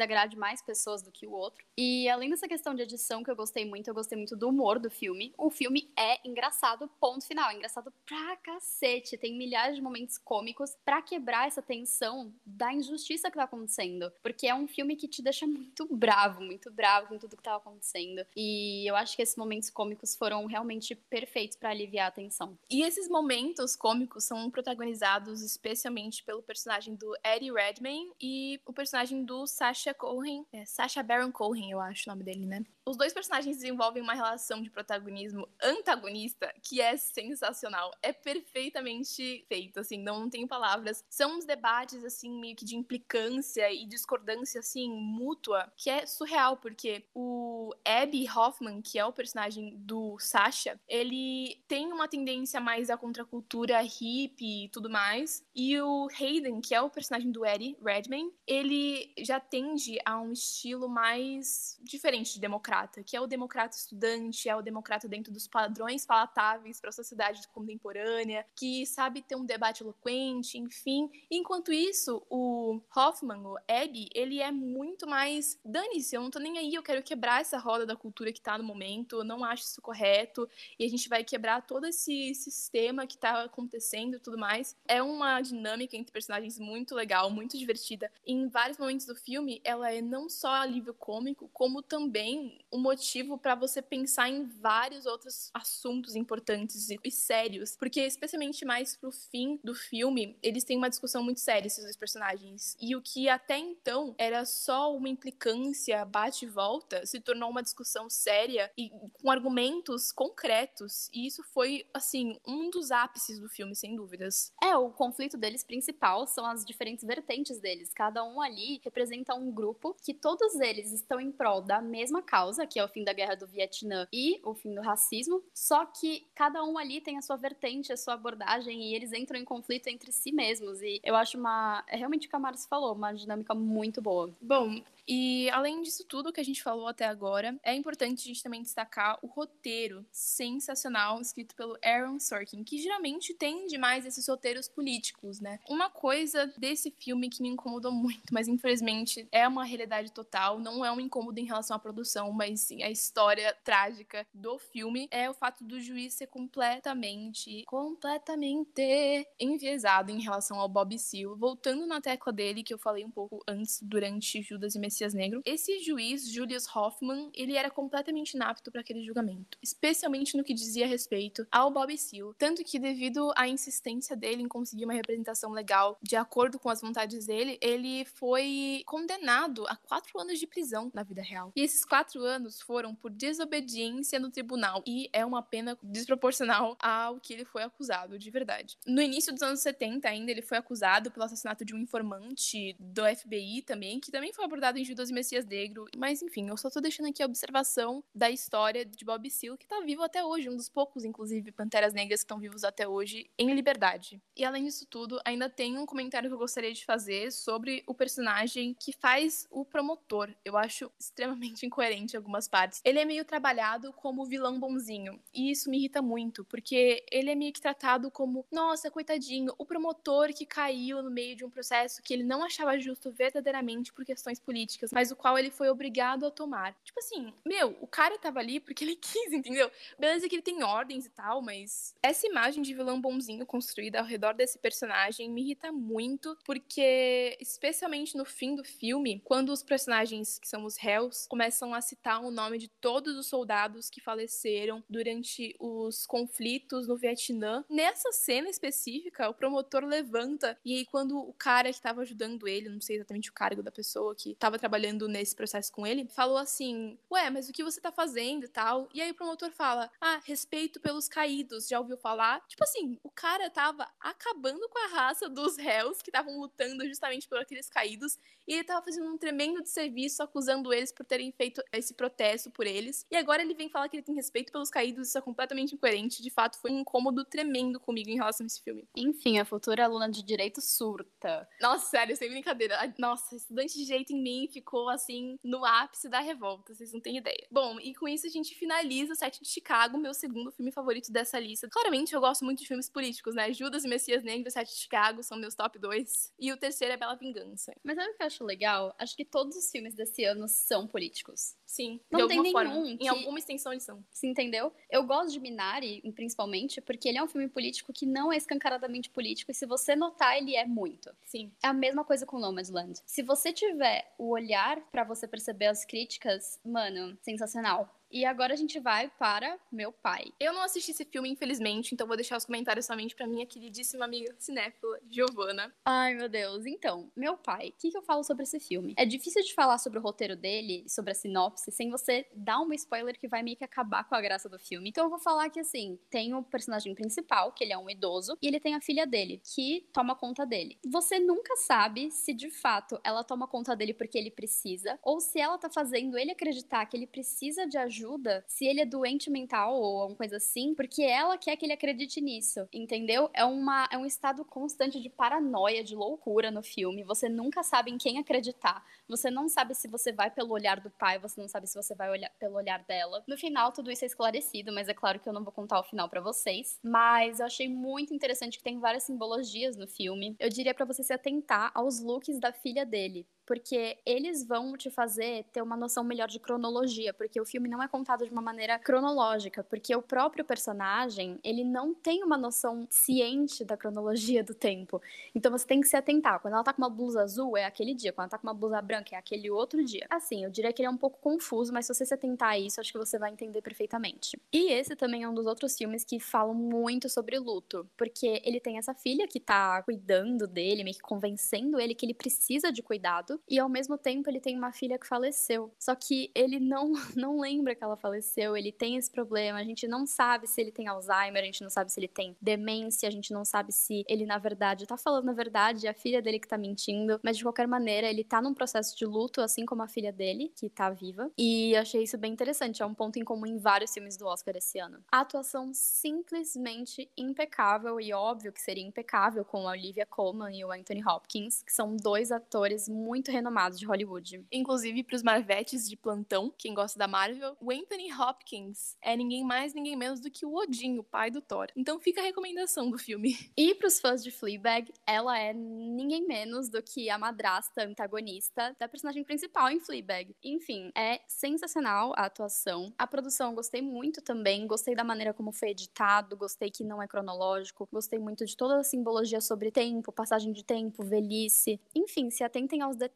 agrade mais pessoas do que o outro. E além dessa questão de edição que eu gostei muito, eu gostei muito do humor do filme. O filme é engraçado, ponto final. É engraçado pra cacete. Tem milhares de momentos cômicos para quebrar essa tensão da injustiça que tá acontecendo. Porque é um filme que te deixa muito bravo, muito bravo com tudo que tá acontecendo. E eu acho que esses momentos cômicos foram realmente perfeitos para aliviar a tensão. E esses momentos cômicos são protagonizados especialmente pelo personagem do Eddie Redmayne e o personagem do Sacha Cohen, é, Baron Cohen, eu acho o nome dele, né? Os dois personagens desenvolvem uma relação de protagonismo antagonista que é sensacional. É perfeitamente feito, assim, não, não tenho palavras. São uns debates, assim, meio que de implicância e discordância, assim, mútua, que é surreal, porque o Abby Hoffman, que é o personagem do Sasha, ele tem uma tendência mais à contracultura hippie e tudo mais. E o Hayden, que é o personagem do Eddie Redmayne, ele já tende a um estilo mais diferente de democrata, que é o democrata estudante, é o democrata dentro dos padrões palatáveis para a sociedade contemporânea, que sabe ter um debate eloquente, enfim. Enquanto isso, o Hoffman, o Abby, ele é muito mais dane-se, eu não tô nem aí, eu quero quebrar essa roda da cultura que tá no momento, eu não acho isso correto, e a gente vai quebrar todo esse sistema que tá acontecendo e tudo mais. É uma dinâmica entre personagens muito legal, muito divertida. Em vários momentos do filme, ela é não só alívio cômico, como também um motivo para você pensar em vários outros assuntos importantes e, sérios, porque especialmente mais pro fim do filme, eles têm uma discussão muito séria esses dois personagens. E o que até então era só uma implicância bate e volta, se tornou uma discussão séria e com argumentos concretos. E isso foi assim um dos ápices do filme, sem dúvidas. É, o conflito deles principal são as diferentes vertentes deles. Cada um ali representa um grupo que todos eles estão em prol da mesma causa que é o fim da guerra do Vietnã e o fim do racismo, só que cada um ali tem a sua vertente, a sua abordagem e eles entram em conflito entre si mesmos. E eu acho uma. É realmente o que a Marcia falou, uma dinâmica muito boa. Bom, e além disso tudo que a gente falou até agora, é importante a gente também destacar o roteiro sensacional escrito pelo Aaron Sorkin, que geralmente tem demais esses roteiros políticos, né? Uma coisa desse filme que me incomodou muito, mas infelizmente é uma realidade total, não é um incômodo em relação à produção, mas sim a história trágica do filme, é o fato do juiz ser completamente, completamente enviesado em relação ao Bob Seale. Voltando na tecla dele, que eu falei um pouco antes, durante Judas e Messias Negro, esse juiz, Julius Hoffman, ele era completamente inapto para aquele julgamento, especialmente no que dizia respeito ao Bob Seale, tanto que devido à insistência dele em conseguir uma representação legal de acordo com as vontades dele, ele foi condenado a quatro anos de prisão na vida real. E esses quatro anos foram por desobediência no tribunal e é uma pena desproporcional ao que ele foi acusado, de verdade. No início dos anos 70 ainda ele foi acusado pelo assassinato de um informante do FBI também, que também foi abordado em Judas e Messias Negro. Mas enfim, eu só tô deixando aqui a observação da história de Bob Seale, que tá vivo até hoje, um dos poucos, inclusive, Panteras Negras que estão vivos até hoje, em liberdade. E além disso tudo, ainda tem um comentário que eu gostaria de fazer sobre o personagem que faz o promotor. Eu acho extremamente incoerente em algumas partes. Ele é meio trabalhado como vilão bonzinho, e isso me irrita muito, porque ele é meio que tratado como, nossa, coitadinho, o promotor que caiu no meio de um processo que ele não achava justo verdadeiramente por questões políticas, mas o qual ele foi obrigado a tomar. Tipo assim, meu, o cara tava ali porque ele quis, entendeu? Beleza que ele tem ordens e tal, mas essa imagem de vilão bonzinho construída ao redor desse personagem me irrita muito, porque especialmente no fim do filme, quando os personagens que são os réus começam a citar o nome de todos os soldados que faleceram durante os conflitos no Vietnã, nessa cena específica, o promotor levanta e aí quando o cara que estava ajudando ele, não sei exatamente o cargo da pessoa que estava trabalhando nesse processo com ele, falou assim: "Ué, mas o que você tá fazendo e tal?" E aí o promotor fala: "Ah, respeito pelos caídos, já ouviu falar?" Tipo assim, o cara tava acabando com a raça dos réus que estavam lutando justamente por aqueles caídos e ele tava fazendo um tremendo serviço acusando eles por terem feito esse protesto por eles. E agora ele vem falar que ele tem respeito pelos caídos, isso é completamente incoerente. De fato, foi um incômodo tremendo comigo em relação a esse filme. Enfim, a futura aluna de direito surta. Nossa, sério, sem brincadeira. Nossa, estudante de direito em mim ficou assim no ápice da revolta, vocês não têm ideia. Bom, e com isso a gente finaliza Sete de Chicago, meu segundo filme favorito dessa lista. Claramente eu gosto muito de filmes políticos, né? Judas e Messias Negro e Sete de Chicago são meus top 2. E o terceiro é Bela Vingança. Mas sabe o que eu acho legal? Acho que todos os filmes desse ano são políticos. Sim, Não tem nenhum forma. que- Em alguma extensão eles são. Você entendeu? Eu gosto de Minari, principalmente, porque ele é um filme político que não é escancaradamente político, e se você notar, ele é muito. Sim. É a mesma coisa com Nomadland. Se você tiver o olhar pra você perceber as críticas, mano, sensacional. E agora a gente vai para Meu Pai. Eu não assisti esse filme, infelizmente, então vou deixar os comentários somente pra minha queridíssima amiga cinéfila, Giovana. Ai, meu Deus. Então, Meu Pai, o que, que eu falo sobre esse filme? É difícil de falar sobre o roteiro dele, sobre a sinopse, sem você dar um spoiler que vai meio que acabar com a graça do filme. Então eu vou falar que, assim, tem o personagem principal, que ele é um idoso, e ele tem a filha dele, que toma conta dele. Você nunca sabe se, de fato, ela toma conta dele porque ele precisa, ou se ela tá fazendo ele acreditar que ele precisa de ajuda, se ele é doente mental ou alguma coisa assim, porque ela quer que ele acredite nisso, entendeu? É, uma, é um estado constante de paranoia, de loucura no filme. Você nunca sabe em quem acreditar. Você não sabe se você vai pelo olhar do pai, você não sabe se você vai olhar pelo olhar dela. No final, tudo isso é esclarecido, mas é claro que eu não vou contar o final pra vocês. Mas eu achei muito interessante que tem várias simbologias no filme. Eu diria pra você se atentar aos looks da filha dele porque eles vão te fazer ter uma noção melhor de cronologia, porque o filme não é contado de uma maneira cronológica, porque o próprio personagem, ele não tem uma noção ciente da cronologia do tempo. Então você tem que se atentar. Quando ela tá com uma blusa azul, é aquele dia. Quando ela tá com uma blusa branca, é aquele outro dia. Assim, eu diria que ele é um pouco confuso, mas se você se atentar a isso, acho que você vai entender perfeitamente. E esse também é um dos outros filmes que falam muito sobre luto, porque ele tem essa filha que tá cuidando dele, meio que convencendo ele que ele precisa de cuidado, e ao mesmo tempo ele tem uma filha que faleceu. Só que ele não, não lembra que ela faleceu, ele tem esse problema, a gente não sabe se ele tem Alzheimer, a gente não sabe se ele tem demência, a gente não sabe se ele na verdade tá falando a verdade, é a filha dele que tá mentindo, mas de qualquer maneira ele tá num processo de luto, assim como a filha dele, que tá viva. E achei isso bem interessante, é um ponto em comum em vários filmes do Oscar esse ano. A atuação simplesmente impecável e óbvio que seria impecável com a Olivia Colman e o Anthony Hopkins, que são dois atores muito renomados de Hollywood. Inclusive, pros Marvetes de plantão, quem gosta da Marvel, o Anthony Hopkins é ninguém mais, ninguém menos do que o Odin, o pai do Thor. Então fica a recomendação do filme. E pros fãs de Fleabag, ela é ninguém menos do que a madrasta antagonista da personagem principal em Fleabag. Enfim, é sensacional a atuação. A produção eu gostei muito também, gostei da maneira como foi editado, gostei que não é cronológico, gostei muito de toda a simbologia sobre tempo, passagem de tempo, velhice. Enfim, se atentem aos detalhes.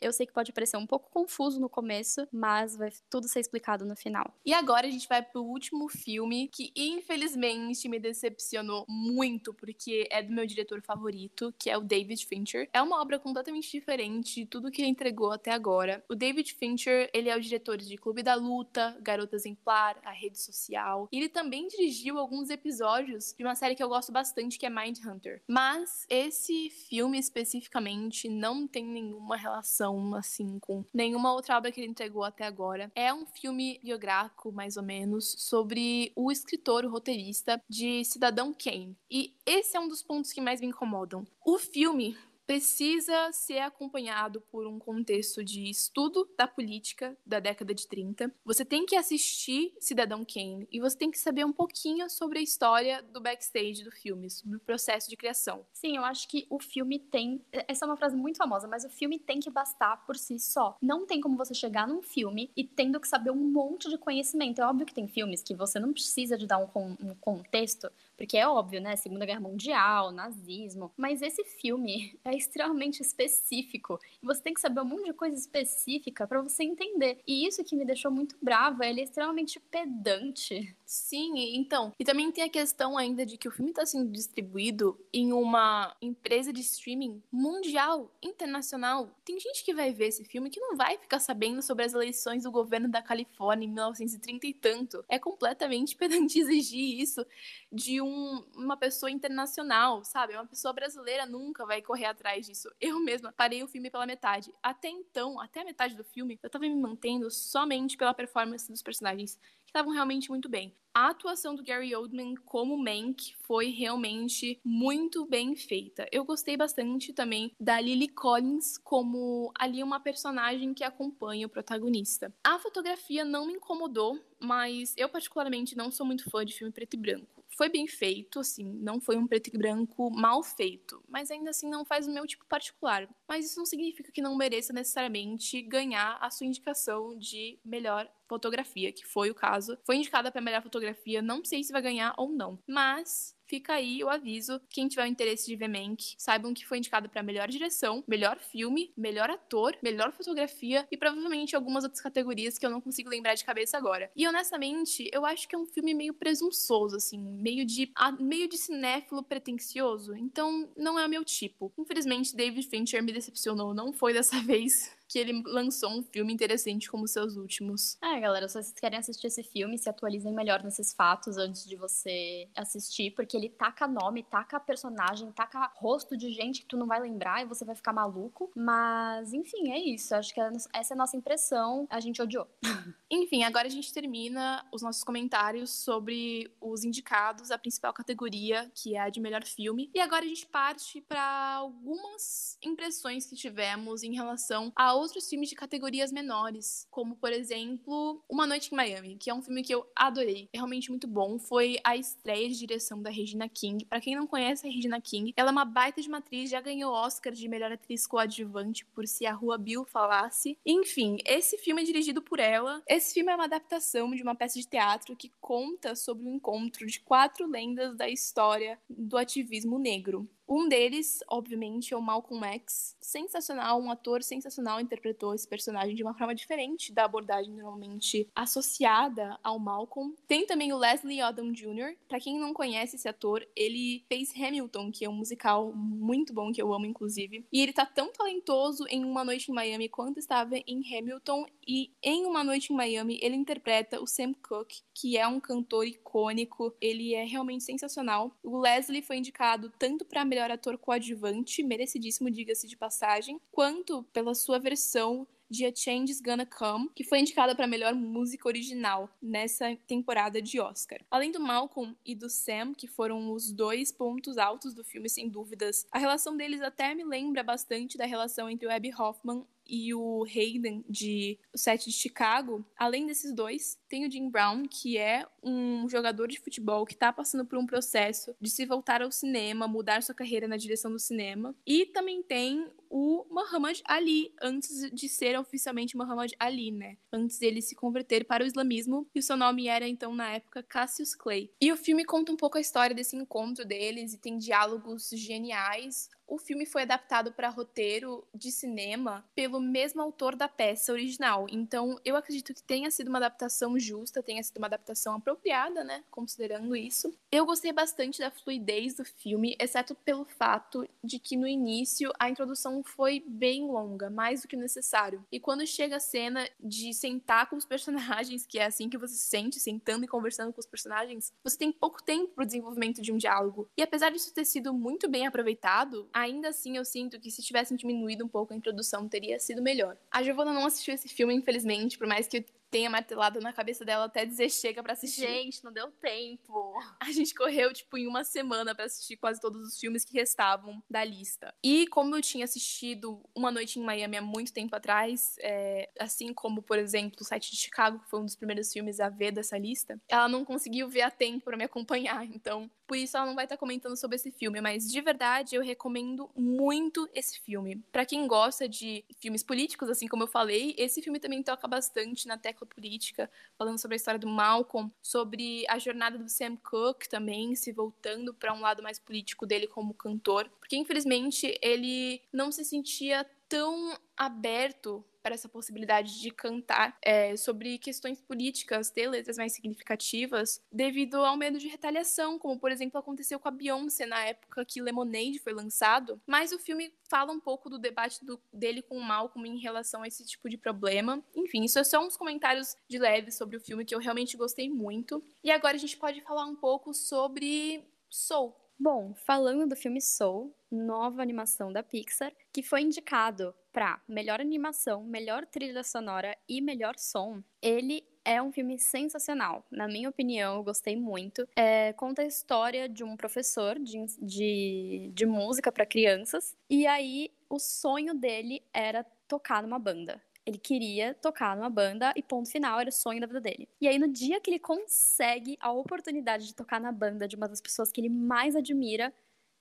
Eu sei que pode parecer um pouco confuso no começo, mas vai tudo ser explicado no final. E agora a gente vai pro último filme que infelizmente me decepcionou muito porque é do meu diretor favorito, que é o David Fincher. É uma obra completamente diferente de tudo que ele entregou até agora. O David Fincher, ele é o diretor de Clube da Luta, Garota Exemplar, A Rede Social. E ele também dirigiu alguns episódios de uma série que eu gosto bastante, que é Mindhunter. Mas esse filme especificamente não tem nenhuma nenhuma relação, assim, com nenhuma outra obra que ele entregou até agora. É um filme biográfico, mais ou menos, sobre o escritor, o roteirista de Cidadão Kane. E esse é um dos pontos que mais me incomodam. O filme precisa ser acompanhado por um contexto de estudo da política da década de 30. Você tem que assistir Cidadão Kane e você tem que saber um pouquinho sobre a história do backstage do filme, sobre o processo de criação. Sim, eu acho que o filme tem. Essa é uma frase muito famosa, mas o filme tem que bastar por si só. Não tem como você chegar num filme e tendo que saber um monte de conhecimento. É óbvio que tem filmes que você não precisa de dar um, um contexto porque é óbvio, né? Segunda Guerra Mundial, nazismo. Mas esse filme é extremamente específico. E você tem que saber um monte de coisa específica para você entender. E isso que me deixou muito brava, ele é extremamente pedante. Sim, então. E também tem a questão ainda de que o filme está sendo distribuído em uma empresa de streaming mundial, internacional. Tem gente que vai ver esse filme que não vai ficar sabendo sobre as eleições do governo da Califórnia em 1930 e tanto. É completamente pedante exigir isso de um, uma pessoa internacional, sabe? Uma pessoa brasileira nunca vai correr atrás disso. Eu mesma parei o filme pela metade. Até então, até a metade do filme, eu tava me mantendo somente pela performance dos personagens que estavam realmente muito bem. A atuação do Gary Oldman como Mank foi realmente muito bem feita. Eu gostei bastante também da Lily Collins como ali uma personagem que acompanha o protagonista. A fotografia não me incomodou, mas eu particularmente não sou muito fã de filme preto e branco foi bem feito, assim, não foi um preto e branco mal feito, mas ainda assim não faz o meu tipo particular. Mas isso não significa que não mereça necessariamente ganhar a sua indicação de melhor fotografia, que foi o caso. Foi indicada para melhor fotografia, não sei se vai ganhar ou não, mas fica aí o aviso. Quem tiver o interesse de ver Mank, saibam que foi indicado para melhor direção, melhor filme, melhor ator, melhor fotografia e provavelmente algumas outras categorias que eu não consigo lembrar de cabeça agora. E honestamente, eu acho que é um filme meio presunçoso, assim, meio de meio de cinéfilo pretencioso. Então, não é o meu tipo. Infelizmente, David Fincher me decepcionou, não foi dessa vez que ele lançou um filme interessante como seus últimos. É, galera, se vocês querem assistir esse filme, se atualizem melhor nesses fatos antes de você assistir, porque ele taca nome, taca personagem, taca rosto de gente que tu não vai lembrar e você vai ficar maluco. Mas, enfim, é isso. Acho que essa é a nossa impressão. A gente odiou. enfim, agora a gente termina os nossos comentários sobre os indicados, a principal categoria, que é a de melhor filme. E agora a gente parte para algumas impressões que tivemos em relação ao outros filmes de categorias menores, como, por exemplo, Uma Noite em Miami, que é um filme que eu adorei. É realmente muito bom. Foi a estreia de direção da Regina King. Para quem não conhece a Regina King, ela é uma baita de uma atriz, já ganhou Oscar de melhor atriz coadjuvante por Se a Rua Bill Falasse. Enfim, esse filme é dirigido por ela. Esse filme é uma adaptação de uma peça de teatro que conta sobre o encontro de quatro lendas da história do ativismo negro. Um deles, obviamente, é o Malcolm X. Sensacional, um ator sensacional interpretou esse personagem de uma forma diferente da abordagem normalmente associada ao Malcolm. Tem também o Leslie Odom Jr. Para quem não conhece esse ator, ele fez Hamilton, que é um musical muito bom que eu amo inclusive. E ele tá tão talentoso em Uma Noite em Miami quanto estava em Hamilton e em Uma Noite em Miami ele interpreta o Sam Cooke, que é um cantor icônico. Ele é realmente sensacional. O Leslie foi indicado tanto para melhor ator coadjuvante, merecidíssimo, diga-se de passagem, quanto pela sua versão de A Change's Gonna Come, que foi indicada para melhor música original nessa temporada de Oscar. Além do Malcolm e do Sam, que foram os dois pontos altos do filme, sem dúvidas, a relação deles até me lembra bastante da relação entre o Abby Hoffman e o Hayden de O Set de Chicago, além desses dois, tem o Jim Brown, que é um jogador de futebol que está passando por um processo de se voltar ao cinema, mudar sua carreira na direção do cinema. E também tem o Muhammad Ali, antes de ser oficialmente Muhammad Ali, né? Antes dele se converter para o islamismo, e o seu nome era então na época Cassius Clay. E o filme conta um pouco a história desse encontro deles e tem diálogos geniais. O filme foi adaptado para roteiro de cinema pelo mesmo autor da peça original. Então, eu acredito que tenha sido uma adaptação justa, tenha sido uma adaptação apropriada, né? Considerando isso. Eu gostei bastante da fluidez do filme, exceto pelo fato de que no início a introdução foi bem longa, mais do que necessário. E quando chega a cena de sentar com os personagens, que é assim que você se sente, sentando e conversando com os personagens, você tem pouco tempo para o desenvolvimento de um diálogo. E apesar disso ter sido muito bem aproveitado, ainda assim eu sinto que se tivessem diminuído um pouco a introdução, teria sido melhor. A Giovanna não assistiu esse filme, infelizmente, por mais que tenha martelado na cabeça dela até dizer chega para assistir. Gente, não deu tempo. A gente correu, tipo, em uma semana para assistir quase todos os filmes que restavam da lista. E como eu tinha assistido Uma Noite em Miami há muito tempo atrás, é, assim como, por exemplo, o Site de Chicago, que foi um dos primeiros filmes a ver dessa lista, ela não conseguiu ver a tempo para me acompanhar. Então, por isso ela não vai estar comentando sobre esse filme. Mas, de verdade, eu recomendo muito esse filme. Para quem gosta de filmes políticos, assim como eu falei, esse filme também toca bastante na tecla política, falando sobre a história do Malcolm, sobre a jornada do Sam Cooke também, se voltando para um lado mais político dele como cantor, porque infelizmente ele não se sentia tão aberto para essa possibilidade de cantar é, sobre questões políticas, ter letras mais significativas, devido ao medo de retaliação, como por exemplo aconteceu com a Beyoncé na época que Lemonade foi lançado. Mas o filme fala um pouco do debate do, dele com o Malcolm em relação a esse tipo de problema. Enfim, isso é só uns comentários de leve sobre o filme que eu realmente gostei muito. E agora a gente pode falar um pouco sobre Soul. Bom, falando do filme Soul, nova animação da Pixar, que foi indicado para melhor animação, melhor trilha sonora e melhor som, ele é um filme sensacional. Na minha opinião, eu gostei muito. É, conta a história de um professor de, de, de música para crianças. E aí, o sonho dele era tocar numa banda. Ele queria tocar numa banda e ponto final, era o sonho da vida dele. E aí, no dia que ele consegue a oportunidade de tocar na banda de uma das pessoas que ele mais admira,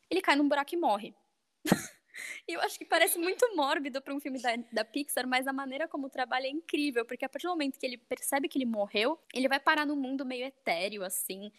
ele cai num buraco e morre. E eu acho que parece muito mórbido para um filme da, da Pixar, mas a maneira como o trabalho é incrível, porque a partir do momento que ele percebe que ele morreu, ele vai parar num mundo meio etéreo, assim,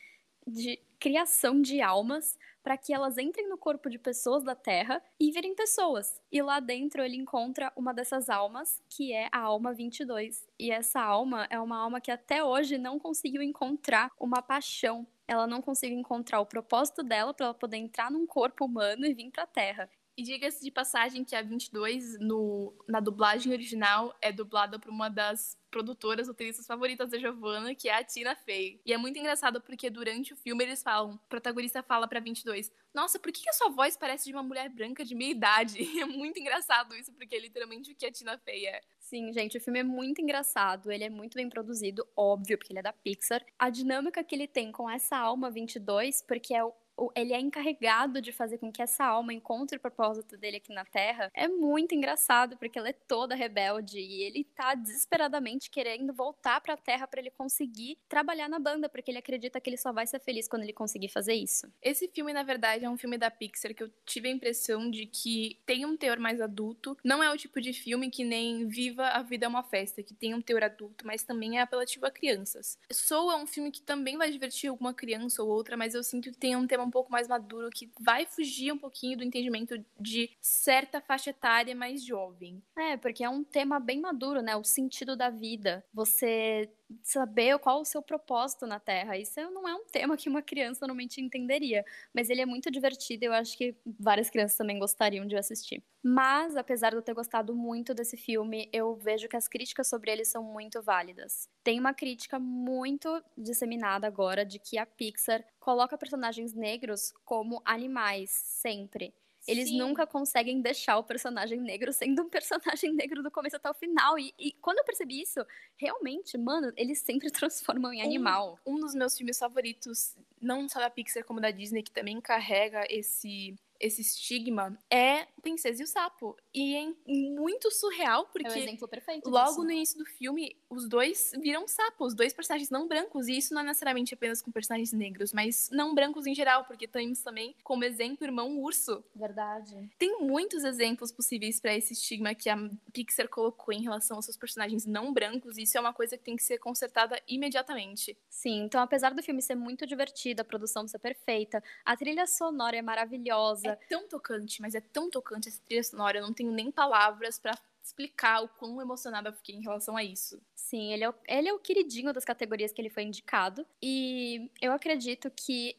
de criação de almas para que elas entrem no corpo de pessoas da Terra e virem pessoas. E lá dentro ele encontra uma dessas almas, que é a alma 22. E essa alma é uma alma que até hoje não conseguiu encontrar uma paixão. Ela não conseguiu encontrar o propósito dela para ela poder entrar num corpo humano e vir para a Terra. E diga-se de passagem que a 22, no, na dublagem original, é dublada por uma das produtoras, roteiristas favoritas da Giovanna, que é a Tina Fey. E é muito engraçado porque durante o filme eles falam, o protagonista fala pra 22, nossa, por que, que a sua voz parece de uma mulher branca de meia idade? E é muito engraçado isso, porque é literalmente o que a Tina Fey é. Sim, gente, o filme é muito engraçado, ele é muito bem produzido, óbvio, porque ele é da Pixar. A dinâmica que ele tem com essa alma 22, porque é o ele é encarregado de fazer com que essa alma encontre o propósito dele aqui na Terra, é muito engraçado, porque ela é toda rebelde e ele tá desesperadamente querendo voltar pra Terra para ele conseguir trabalhar na banda, porque ele acredita que ele só vai ser feliz quando ele conseguir fazer isso. Esse filme, na verdade, é um filme da Pixar que eu tive a impressão de que tem um teor mais adulto. Não é o tipo de filme que nem Viva a Vida é uma Festa, que tem um teor adulto, mas também é apelativo a crianças. Soul é um filme que também vai divertir alguma criança ou outra, mas eu sinto que tem um tema um pouco mais maduro, que vai fugir um pouquinho do entendimento de certa faixa etária mais jovem. É, porque é um tema bem maduro, né? O sentido da vida. Você saber qual o seu propósito na Terra. Isso não é um tema que uma criança normalmente entenderia, mas ele é muito divertido e eu acho que várias crianças também gostariam de assistir. Mas, apesar de eu ter gostado muito desse filme, eu vejo que as críticas sobre ele são muito válidas. Tem uma crítica muito disseminada agora de que a Pixar coloca personagens negros como animais sempre. Eles Sim. nunca conseguem deixar o personagem negro sendo um personagem negro do começo até o final. E, e quando eu percebi isso, realmente, mano, eles sempre transformam em animal. Um, um dos meus filmes favoritos, não só da Pixar como da Disney, que também carrega esse esse estigma é Princesa e o Sapo. E é muito surreal, porque é o exemplo perfeito logo disso. no início do filme, os dois viram sapo, os dois personagens não brancos. E isso não é necessariamente apenas com personagens negros, mas não brancos em geral, porque temos também como exemplo irmão urso. Verdade. Tem muitos exemplos possíveis para esse estigma que a Pixar colocou em relação aos seus personagens não brancos, e isso é uma coisa que tem que ser consertada imediatamente. Sim, então apesar do filme ser muito divertido, a produção ser perfeita, a trilha sonora é maravilhosa. É tão tocante, mas é tão tocante essa trilha sonora, eu não tenho nem palavras para explicar o quão emocionada eu fiquei em relação a isso. Sim, ele é, o, ele é o queridinho das categorias que ele foi indicado. E eu acredito que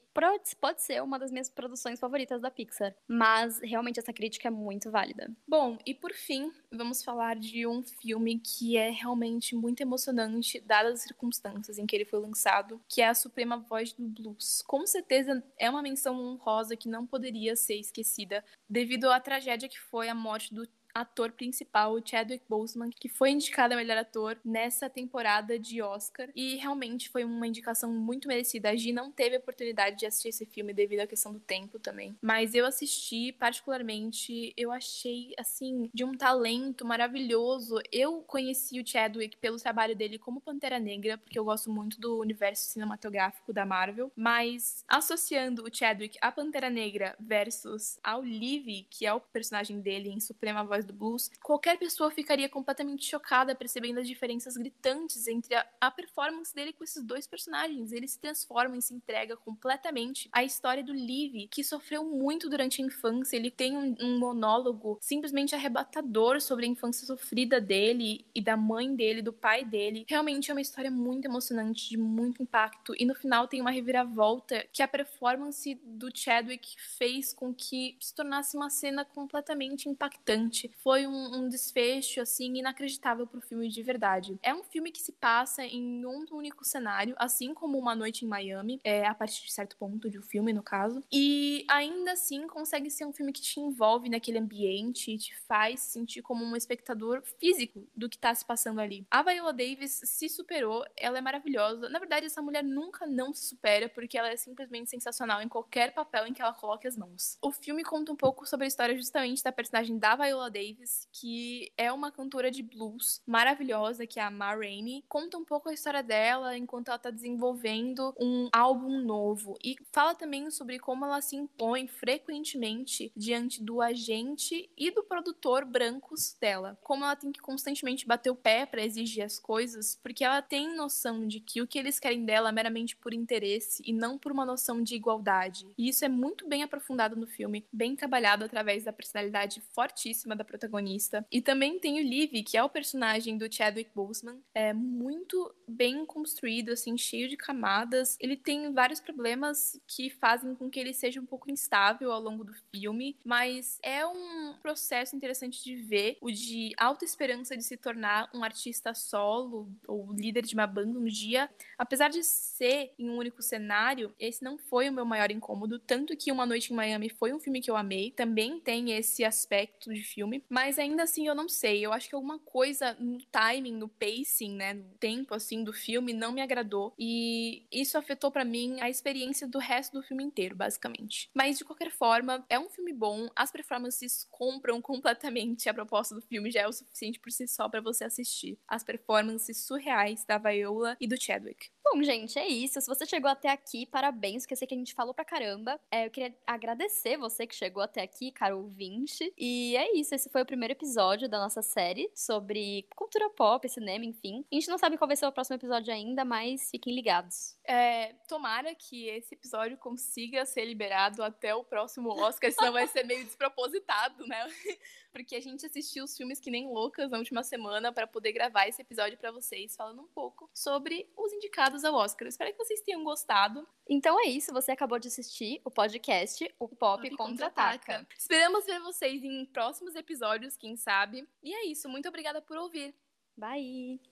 pode ser uma das minhas produções favoritas da Pixar. Mas realmente essa crítica é muito válida. Bom, e por fim, vamos falar de um filme que é realmente muito emocionante, dadas as circunstâncias em que ele foi lançado, que é A Suprema Voz do Blues. Com certeza é uma menção honrosa que não poderia ser esquecida, devido à tragédia que foi a morte do ator principal, o Chadwick Boseman, que foi indicado a melhor ator nessa temporada de Oscar. E realmente foi uma indicação muito merecida. A Gi não teve oportunidade de assistir esse filme devido à questão do tempo também. Mas eu assisti, particularmente, eu achei, assim, de um talento maravilhoso. Eu conheci o Chadwick pelo trabalho dele como Pantera Negra, porque eu gosto muito do universo cinematográfico da Marvel. Mas associando o Chadwick a Pantera Negra versus ao Livy, que é o personagem dele em Suprema Voz do blues, qualquer pessoa ficaria completamente chocada percebendo as diferenças gritantes entre a, a performance dele com esses dois personagens. Ele se transforma e se entrega completamente à história do Liv, que sofreu muito durante a infância. Ele tem um, um monólogo simplesmente arrebatador sobre a infância sofrida dele e da mãe dele, do pai dele. Realmente é uma história muito emocionante, de muito impacto. E no final tem uma reviravolta que a performance do Chadwick fez com que se tornasse uma cena completamente impactante foi um, um desfecho, assim, inacreditável pro filme de verdade. É um filme que se passa em um único cenário, assim como Uma Noite em Miami, é, a partir de certo ponto do filme, no caso. E ainda assim consegue ser um filme que te envolve naquele ambiente e te faz sentir como um espectador físico do que tá se passando ali. A Viola Davis se superou, ela é maravilhosa. Na verdade, essa mulher nunca não se supera, porque ela é simplesmente sensacional em qualquer papel em que ela coloque as mãos. O filme conta um pouco sobre a história justamente da personagem da Viola Davis Davis, que é uma cantora de blues maravilhosa, que é a Ma Rainey. Conta um pouco a história dela enquanto ela está desenvolvendo um álbum novo. E fala também sobre como ela se impõe frequentemente diante do agente e do produtor brancos dela. Como ela tem que constantemente bater o pé para exigir as coisas, porque ela tem noção de que o que eles querem dela é meramente por interesse e não por uma noção de igualdade. E isso é muito bem aprofundado no filme, bem trabalhado através da personalidade fortíssima da protagonista. E também tem o Liv, que é o personagem do Chadwick Boseman, é muito bem construído, assim, cheio de camadas. Ele tem vários problemas que fazem com que ele seja um pouco instável ao longo do filme, mas é um processo interessante de ver, o de alta esperança de se tornar um artista solo ou líder de uma banda um dia. Apesar de ser em um único cenário, esse não foi o meu maior incômodo, tanto que Uma Noite em Miami foi um filme que eu amei, também tem esse aspecto de filme mas ainda assim eu não sei. Eu acho que alguma coisa no timing, no pacing, né, no tempo assim do filme não me agradou e isso afetou para mim a experiência do resto do filme inteiro, basicamente. Mas de qualquer forma, é um filme bom, as performances compram completamente a proposta do filme, já é o suficiente por si só para você assistir. As performances surreais da Viola e do Chadwick. Bom, gente, é isso. Se você chegou até aqui, parabéns, porque eu sei que a gente falou pra caramba. É, eu queria agradecer você que chegou até aqui, caro ouvinte. E é isso, esse foi o primeiro episódio da nossa série sobre cultura pop, cinema, enfim. A gente não sabe qual vai ser o próximo episódio ainda, mas fiquem ligados. É, tomara que esse episódio consiga ser liberado até o próximo Oscar, senão vai ser meio despropositado, né? Porque a gente assistiu os filmes que nem loucas na última semana para poder gravar esse episódio para vocês, falando um pouco sobre os indicados ao Oscar. Espero que vocês tenham gostado. Então é isso, você acabou de assistir o podcast O Pop, Pop Contra-Ataca. Esperamos ver vocês em próximos episódios, quem sabe. E é isso, muito obrigada por ouvir. Bye!